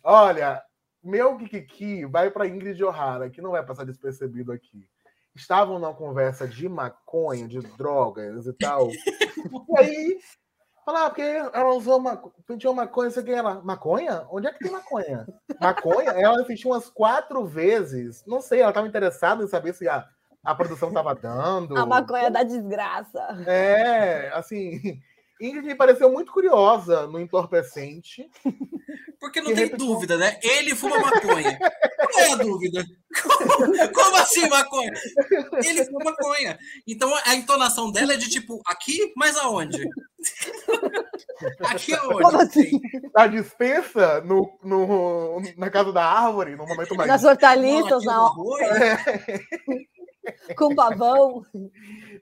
Olha, meu Kikiki vai para Ingrid O'Hara, que não vai passar despercebido aqui. Estavam numa conversa de maconha, de drogas e tal. [laughs] e aí, falar, ah, porque ela usou uma. Pediu maconha, você quem ela. Maconha? Onde é que tem maconha? Maconha? Ela assistiu umas quatro vezes. Não sei, ela estava interessada em saber se a, a produção estava dando. A maconha da desgraça. É, assim. Ingrid me pareceu muito curiosa no entorpecente. Porque não tem dúvida, né? Ele fuma maconha. Qual é a dúvida? Como, [laughs] como, assim maconha? Ele fuma maconha. Então a entonação dela é de tipo, aqui, mas aonde? [laughs] aqui aonde? Como assim? Na dispensa, no, no, na casa da árvore, no momento mais. Nas hortaliças, na é. [laughs] Com pavão.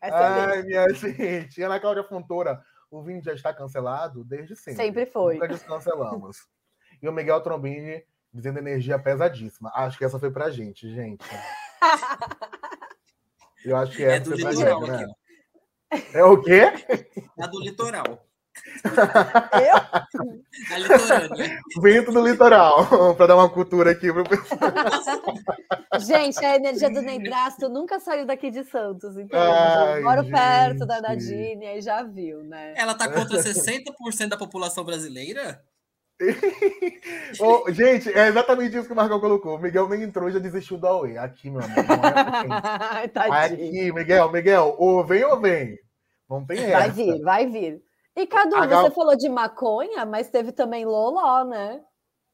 Essa é Ai, minha gente. Ana Cláudia Fontoura o Vini já está cancelado desde sempre. Sempre foi. Nunca descancelamos. e o Miguel Trombini dizendo energia pesadíssima. Acho que essa foi pra gente, gente. [laughs] Eu acho que é essa é do litoral gente, né? É o quê? É do litoral. Eu? Vento do litoral, [laughs] para dar uma cultura aqui pro pessoal. Gente, a energia do Neidrasto nunca saiu daqui de Santos, então Ai, eu moro gente. perto da Nadine, aí já viu, né? Ela tá contra 60% da população brasileira? [laughs] oh, gente, é exatamente isso que o Marcão colocou. O Miguel nem entrou e já desistiu do Aue. Aqui, meu amor. Não é [laughs] Aqui, Miguel, Miguel, ou vem ou vem. Não tem essa. Vai vir, vai vir. E Cadu, a você falou de maconha, mas teve também Loló, né?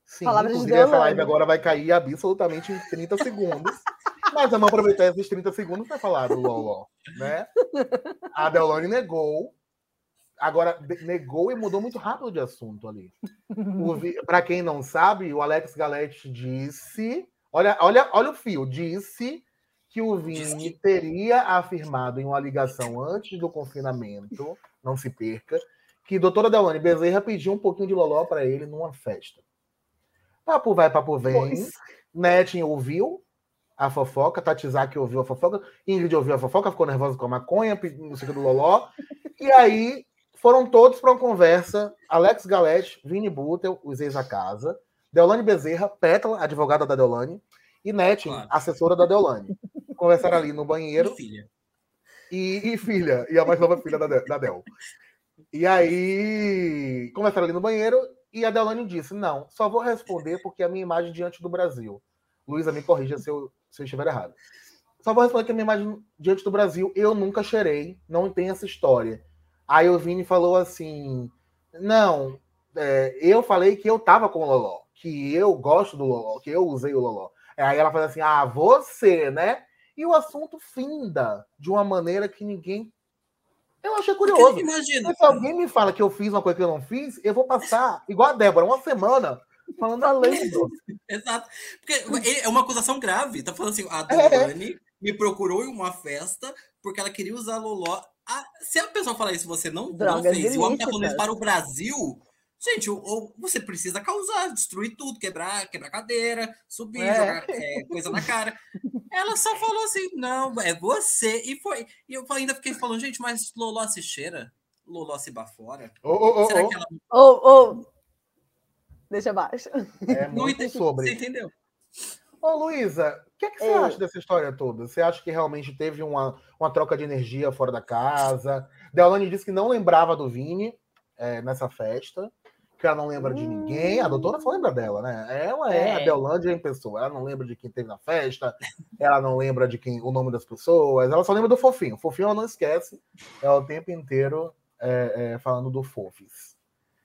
Sim, Palavra inclusive de essa live agora vai cair absolutamente em 30 segundos. [laughs] mas vamos aproveitar esses 30 segundos para falar do Loló, né? A Deolane negou. Agora, negou e mudou muito rápido de assunto ali. [laughs] Para quem não sabe, o Alex Galete disse... Olha, olha, olha o fio. Disse que o Vini teria afirmado em uma ligação antes do confinamento não se perca, que doutora Delane Bezerra pediu um pouquinho de loló para ele numa festa. Papo vai, papo vem. Pois. Netin ouviu a fofoca, Tatizaki ouviu a fofoca, Ingrid ouviu a fofoca, ficou nervosa com a maconha, sei o do loló. E aí foram todos para uma conversa. Alex Galete, Vini Butel, os ex da casa, Deolane Bezerra, Pétala, advogada da Deolane, e Netin, claro. assessora da Deolane. Conversaram ali no banheiro. filha e, e filha, e a mais nova filha da, da Del. E aí conversaram ali no banheiro e a Delane disse: Não, só vou responder porque a minha imagem diante do Brasil. Luísa, me corrija se eu, se eu estiver errado. Só vou responder que a minha imagem diante do Brasil, eu nunca cheirei, não tem essa história. Aí o Vini falou assim: não, é, eu falei que eu tava com o Loló, que eu gosto do Loló, que eu usei o Loló. Aí ela fala assim: ah, você, né? E o assunto finda de uma maneira que ninguém. Eu achei curioso. Imagina. Se alguém me fala que eu fiz uma coisa que eu não fiz, eu vou passar, igual a Débora, uma semana falando falando. [laughs] Exato. Porque é uma acusação grave. Tá falando assim, a Deolane é. me procurou em uma festa porque ela queria usar Loló. Ah, se a pessoa falar isso você não, não fez, o homem tá falando isso para o Brasil, gente, ou, você precisa causar, destruir tudo, quebrar, quebrar cadeira, subir, é. jogar é, coisa na cara. Ela só [laughs] falou assim, não, é você. E foi. E eu ainda fiquei falando, gente, mas Loló se cheira? Loló se bafora? Ô, ô, Será que ela. Ô, ô. Deixa abaixo. É [laughs] muito entendi, sobre. Você entendeu? Ô, Luísa, o que, é que você é. acha dessa história toda? Você acha que realmente teve uma, uma troca de energia fora da casa? Deolane disse que não lembrava do Vini é, nessa festa, que ela não lembra de ninguém. A doutora só lembra dela, né? Ela é, é. a Deolane em pessoa. Ela não lembra de quem teve na festa, ela não lembra de quem o nome das pessoas, ela só lembra do fofinho. O fofinho ela não esquece, é o tempo inteiro é, é, falando do fofis.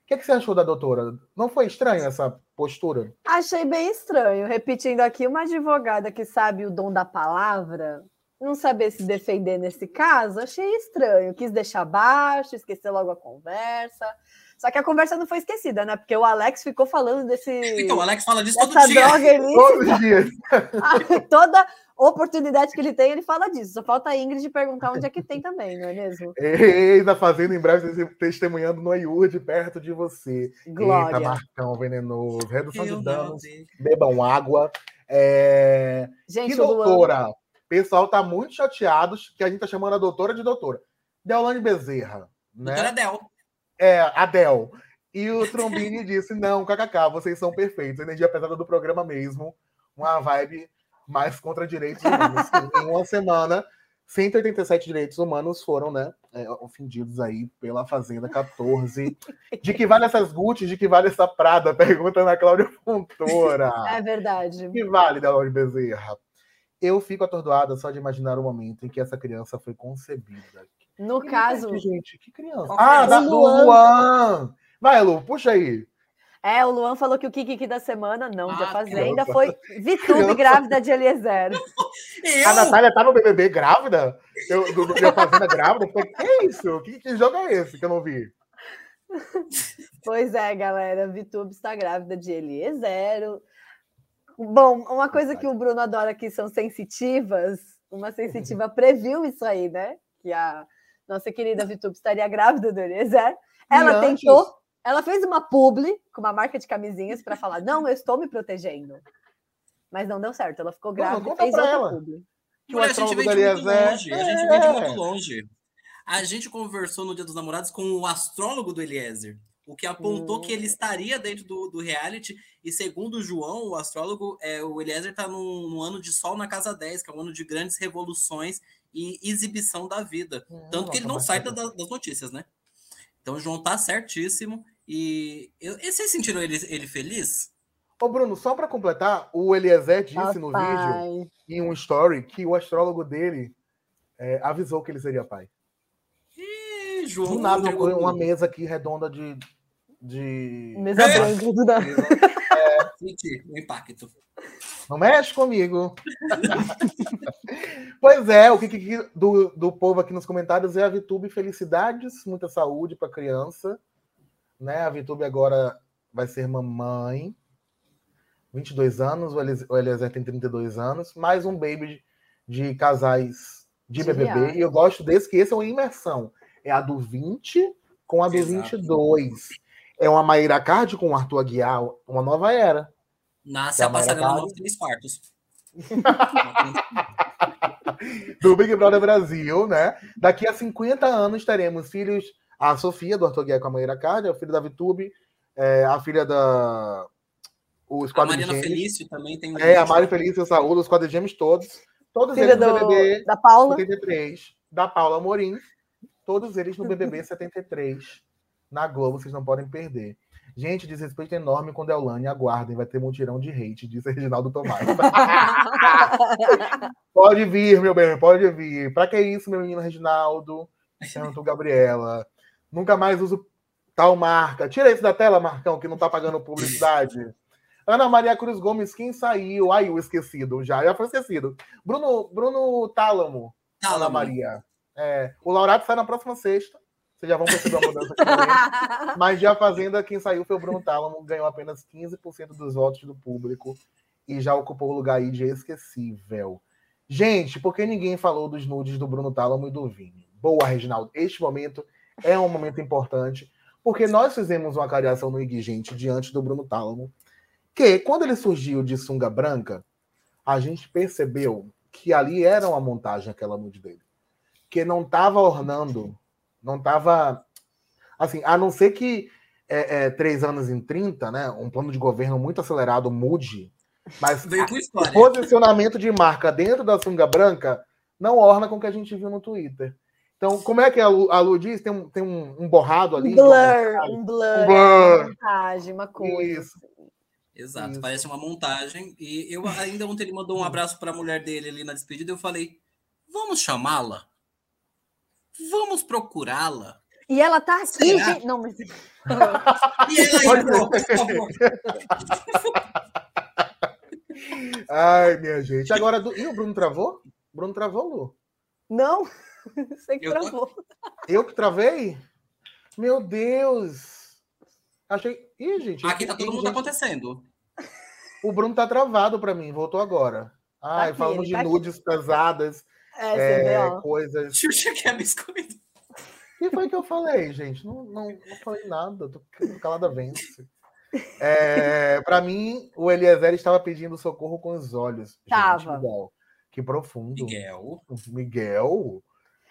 O que, que, você achou da doutora? Não foi estranho essa postura? Achei bem estranho. Repetindo aqui, uma advogada que sabe o dom da palavra, não saber se defender nesse caso, achei estranho. Quis deixar baixo, esquecer logo a conversa. Só que a conversa não foi esquecida, né? Porque o Alex ficou falando desse. Então, o Alex fala disso todo dia. Droga [laughs] Todos os dias. [laughs] Toda oportunidade que ele tem, ele fala disso. Só falta a Ingrid perguntar onde é que tem também, não é mesmo? Eis a fazenda em breve testemunhando no Iurde perto de você. Glória. Eita, Marcão venenoso. Redução de danos. Bebam água. É... Gente, que doutora. O pessoal tá muito chateado que a gente tá chamando a doutora de doutora. Deolane Bezerra. Né? Doutora Del. É, Adel. E o Trombini [laughs] disse: não, kkk, vocês são perfeitos. Energia pesada do programa mesmo. Uma vibe mais contra direitos humanos. [laughs] em uma semana, 187 direitos humanos foram, né, é, ofendidos aí pela Fazenda 14. De que vale essas Gucci? De que vale essa Prada? [laughs] Pergunta na Cláudia Fontoura. É verdade. Que vale, Laura Bezerra? Eu fico atordoada só de imaginar o momento em que essa criança foi concebida. No que caso. Gente, que criança? Ah, da Luan. Luan. Vai, Lu, puxa aí. É, o Luan falou que o Kiki da semana, não, ah, de Fazenda, foi Vitube grávida de Eliezer. Eu? A Natália tá no BBB grávida? Eu, do, do, Fazenda grávida? Falei, que é isso? Que, que jogo é esse que eu não vi? Pois é, galera, Vitube está grávida de Eliezer. Bom, uma coisa que o Bruno adora que são sensitivas, uma sensitiva [laughs] previu isso aí, né? Que a nossa querida Vitube estaria grávida do Eliezer. Ela tentou, ela fez uma publi com uma marca de camisinhas para falar: não, eu estou me protegendo. Mas não deu certo, ela ficou grávida e fez outra ela. publi. Que a gente vem de muito longe. A gente vem de muito longe. A gente conversou no Dia dos Namorados com o astrólogo do Eliezer, o que apontou hum. que ele hum. estaria dentro do, do reality. E segundo o João, o astrólogo, é, o Eliezer está num, num, ano de sol na casa 10, que é um ano de grandes revoluções e exibição da vida. Hum, Tanto que ele não sai da, das notícias, né? Então o João tá certíssimo. E, eu, e vocês sentiram ele, ele feliz? Ô, Bruno, só para completar, o Eliezer disse no vídeo, em um story, que o astrólogo dele é, avisou que ele seria pai. Ih, João. Do nada, uma, uma mesa aqui redonda de. de... Mesa é. branca, do nada. É, senti o impacto. Não mexe comigo. [laughs] pois é, o que, que do, do povo aqui nos comentários é a Vitube felicidades, muita saúde para criança. Né? A Vitube agora vai ser mamãe. 22 anos, o Eliezer tem 32 anos, mais um baby de, de casais de BBB. E eu gosto desse, que esse é uma imersão. É a do 20 com a do Exato. 22. É uma Maíra Card com o Arthur Aguiar, uma nova era. Nasce a, a passarela nos três quartos. [laughs] do Big Brother Brasil, né? Daqui a 50 anos teremos filhos. A Sofia, do Arthur Guia com a Maíra Cardi, o filho da Vitube, é, a filha da. O a Mariana Felício também tem. É, a Mário Felício, o Saúl, os quadros gêmeos todos. Todos filha eles no do, BBB da Paula. 73, da Paula Amorim. Todos eles no BBB 73, na Globo, vocês não podem perder. Gente, desrespeito enorme com Deolane. Aguardem, vai ter mutirão de hate, disse Reginaldo Tomás. [laughs] pode vir, meu bem, pode vir. Pra que isso, meu menino Reginaldo? Perguntou Gabriela. Nunca mais uso tal marca. Tira isso da tela, Marcão, que não tá pagando publicidade. Ana Maria Cruz Gomes, quem saiu? Ai, o esquecido, já, já foi esquecido. Bruno, Bruno Tálamo, Tálamo. Ana Maria. É, o Laurato sai na próxima sexta. Vocês já vão perceber a mudança aqui [laughs] Mas de A Fazenda, quem saiu foi o Bruno Tálamo, ganhou apenas 15% dos votos do público e já ocupou o lugar aí de esquecível. Gente, por que ninguém falou dos nudes do Bruno Tálamo e do Vini? Boa, Reginaldo. Este momento é um momento importante, porque nós fizemos uma cariação no IG Gente diante do Bruno Tálamo, que quando ele surgiu de sunga branca, a gente percebeu que ali era uma montagem aquela nude dele. Que não estava ornando, não estava. Assim, a não ser que é, é, três anos em 30, né? Um plano de governo muito acelerado mude. Mas o posicionamento de marca dentro da sunga branca não orna com o que a gente viu no Twitter. Então, como é que a Lu, a Lu diz? Tem um, tem um, um borrado ali? Um blur, um blur, um blur. Uma montagem, uma coisa. Isso. Exato, Isso. parece uma montagem. E eu ainda ontem ele mandou um abraço para a mulher dele ali na despedida. Eu falei: vamos chamá-la? Vamos procurá-la? E ela tá aqui, gente. Não, mas. [laughs] e ela entrou, por favor. [laughs] Ai, minha gente. Agora, do... e o Bruno travou? O Bruno travou, Lu? Não, [laughs] você que eu travou. Eu que travei? Meu Deus! Achei. Ih, gente. Aqui tá todo mundo gente... acontecendo. O Bruno tá travado para mim, voltou agora. Ai, tá falamos de tá nudes aqui. pesadas. É, é coisas. Xuxa quer biscoito. O que foi que eu falei, gente? Não, não, não falei nada, tô calada vence. É, para mim, o Eliezer estava pedindo socorro com os olhos. Tava. Miguel, que profundo. Miguel. Miguel.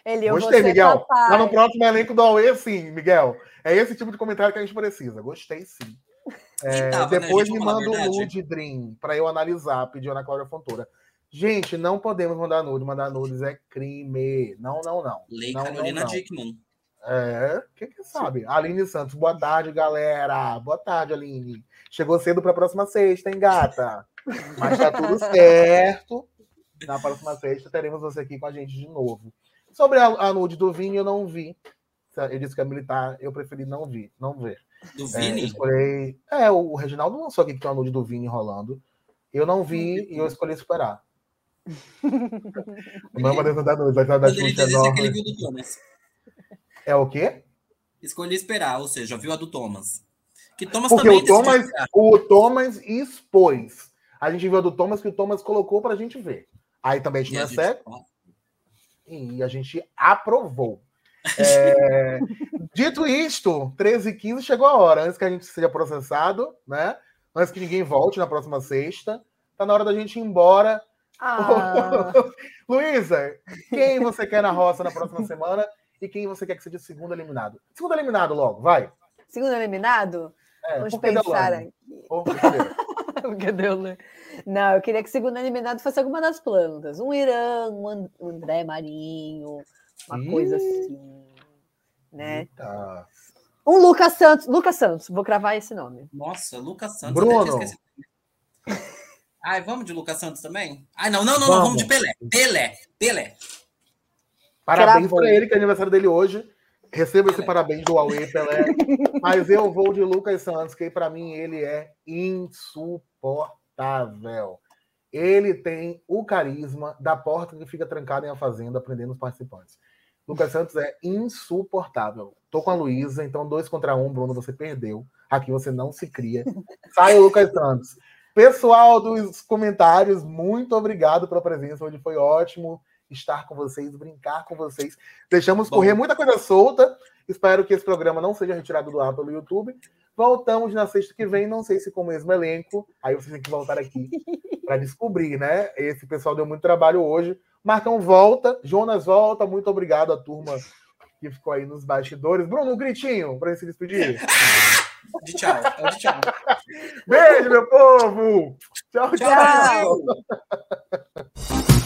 Ele, Gostei, Miguel. Papai. Tá no próximo elenco do Aue, sim, Miguel. É esse tipo de comentário que a gente precisa. Gostei, sim. É, tava, né, depois né, me manda o nude, Dream, para eu analisar, pediu Ana Cláudia Fontoura. Gente, não podemos mandar nude. Mandar nudes é crime. Não, não, não. Lei não, Carolina não, não. Dickman. É, quem que sabe? Aline Santos, boa tarde, galera. Boa tarde, Aline. Chegou cedo para a próxima sexta, hein, gata? Mas tá tudo [laughs] certo. Na próxima sexta teremos você aqui com a gente de novo. Sobre a, a nude do Vini, eu não vi. Ele disse que é militar, eu preferi não ver, não ver. Do Vini? É, escolhi... é, o Reginaldo lançou aqui que tem uma nude do Vini rolando. Eu não vi e eu escolhi esperar. [laughs] não vai da nude, vai da Xuxa enorme. É o quê? Escolhi esperar, ou seja, viu a do Thomas. Que Thomas Porque também o Thomas, o Thomas expôs. A gente viu a do Thomas que o Thomas colocou pra gente ver. Aí também a gente e não é e a gente aprovou. É, [laughs] dito isto, 13 e 15 chegou a hora, antes que a gente seja processado, né? Antes que ninguém volte na próxima sexta. Tá na hora da gente ir embora. Ah. [laughs] Luísa, quem você quer na roça na próxima [laughs] semana e quem você quer que seja segundo eliminado? Segundo eliminado logo, vai. Segundo eliminado? É, Vamos pensar aqui. [laughs] Porque deu, né? Não, eu queria que segundo eliminado fosse alguma das plantas. Um Irã, um André Marinho, uma Ih. coisa assim. Né? Eita. Um Lucas Santos. Lucas Santos, vou cravar esse nome. Nossa, Lucas Santos. Bruno. Ai, vamos de Lucas Santos também? Ai, não, não, não, vamos, não, vamos de Pelé. Pelé, Pelé. Parabéns para ele, que é aniversário dele hoje. Receba esse parabéns do Aue, Pelé. [laughs] Mas eu vou de Lucas Santos, que para mim ele é insuportável. Ele tem o carisma da porta que fica trancada em a fazenda, aprendendo os participantes. Lucas Santos é insuportável. Tô com a Luísa, então dois contra um, Bruno, você perdeu. Aqui você não se cria. Sai o Lucas Santos. Pessoal dos comentários, muito obrigado pela presença. Hoje foi ótimo estar com vocês, brincar com vocês. Deixamos Bom. correr muita coisa solta. Espero que esse programa não seja retirado do ar pelo YouTube. Voltamos na sexta que vem, não sei se com o mesmo elenco. Aí vocês têm que voltar aqui [laughs] para descobrir, né? Esse pessoal deu muito trabalho hoje. Marcão volta, Jonas volta. Muito obrigado à turma que ficou aí nos bastidores. Bruno, um gritinho para se despedir. [laughs] De tchau. É o de tchau. Beijo, meu povo! tchau. tchau. tchau.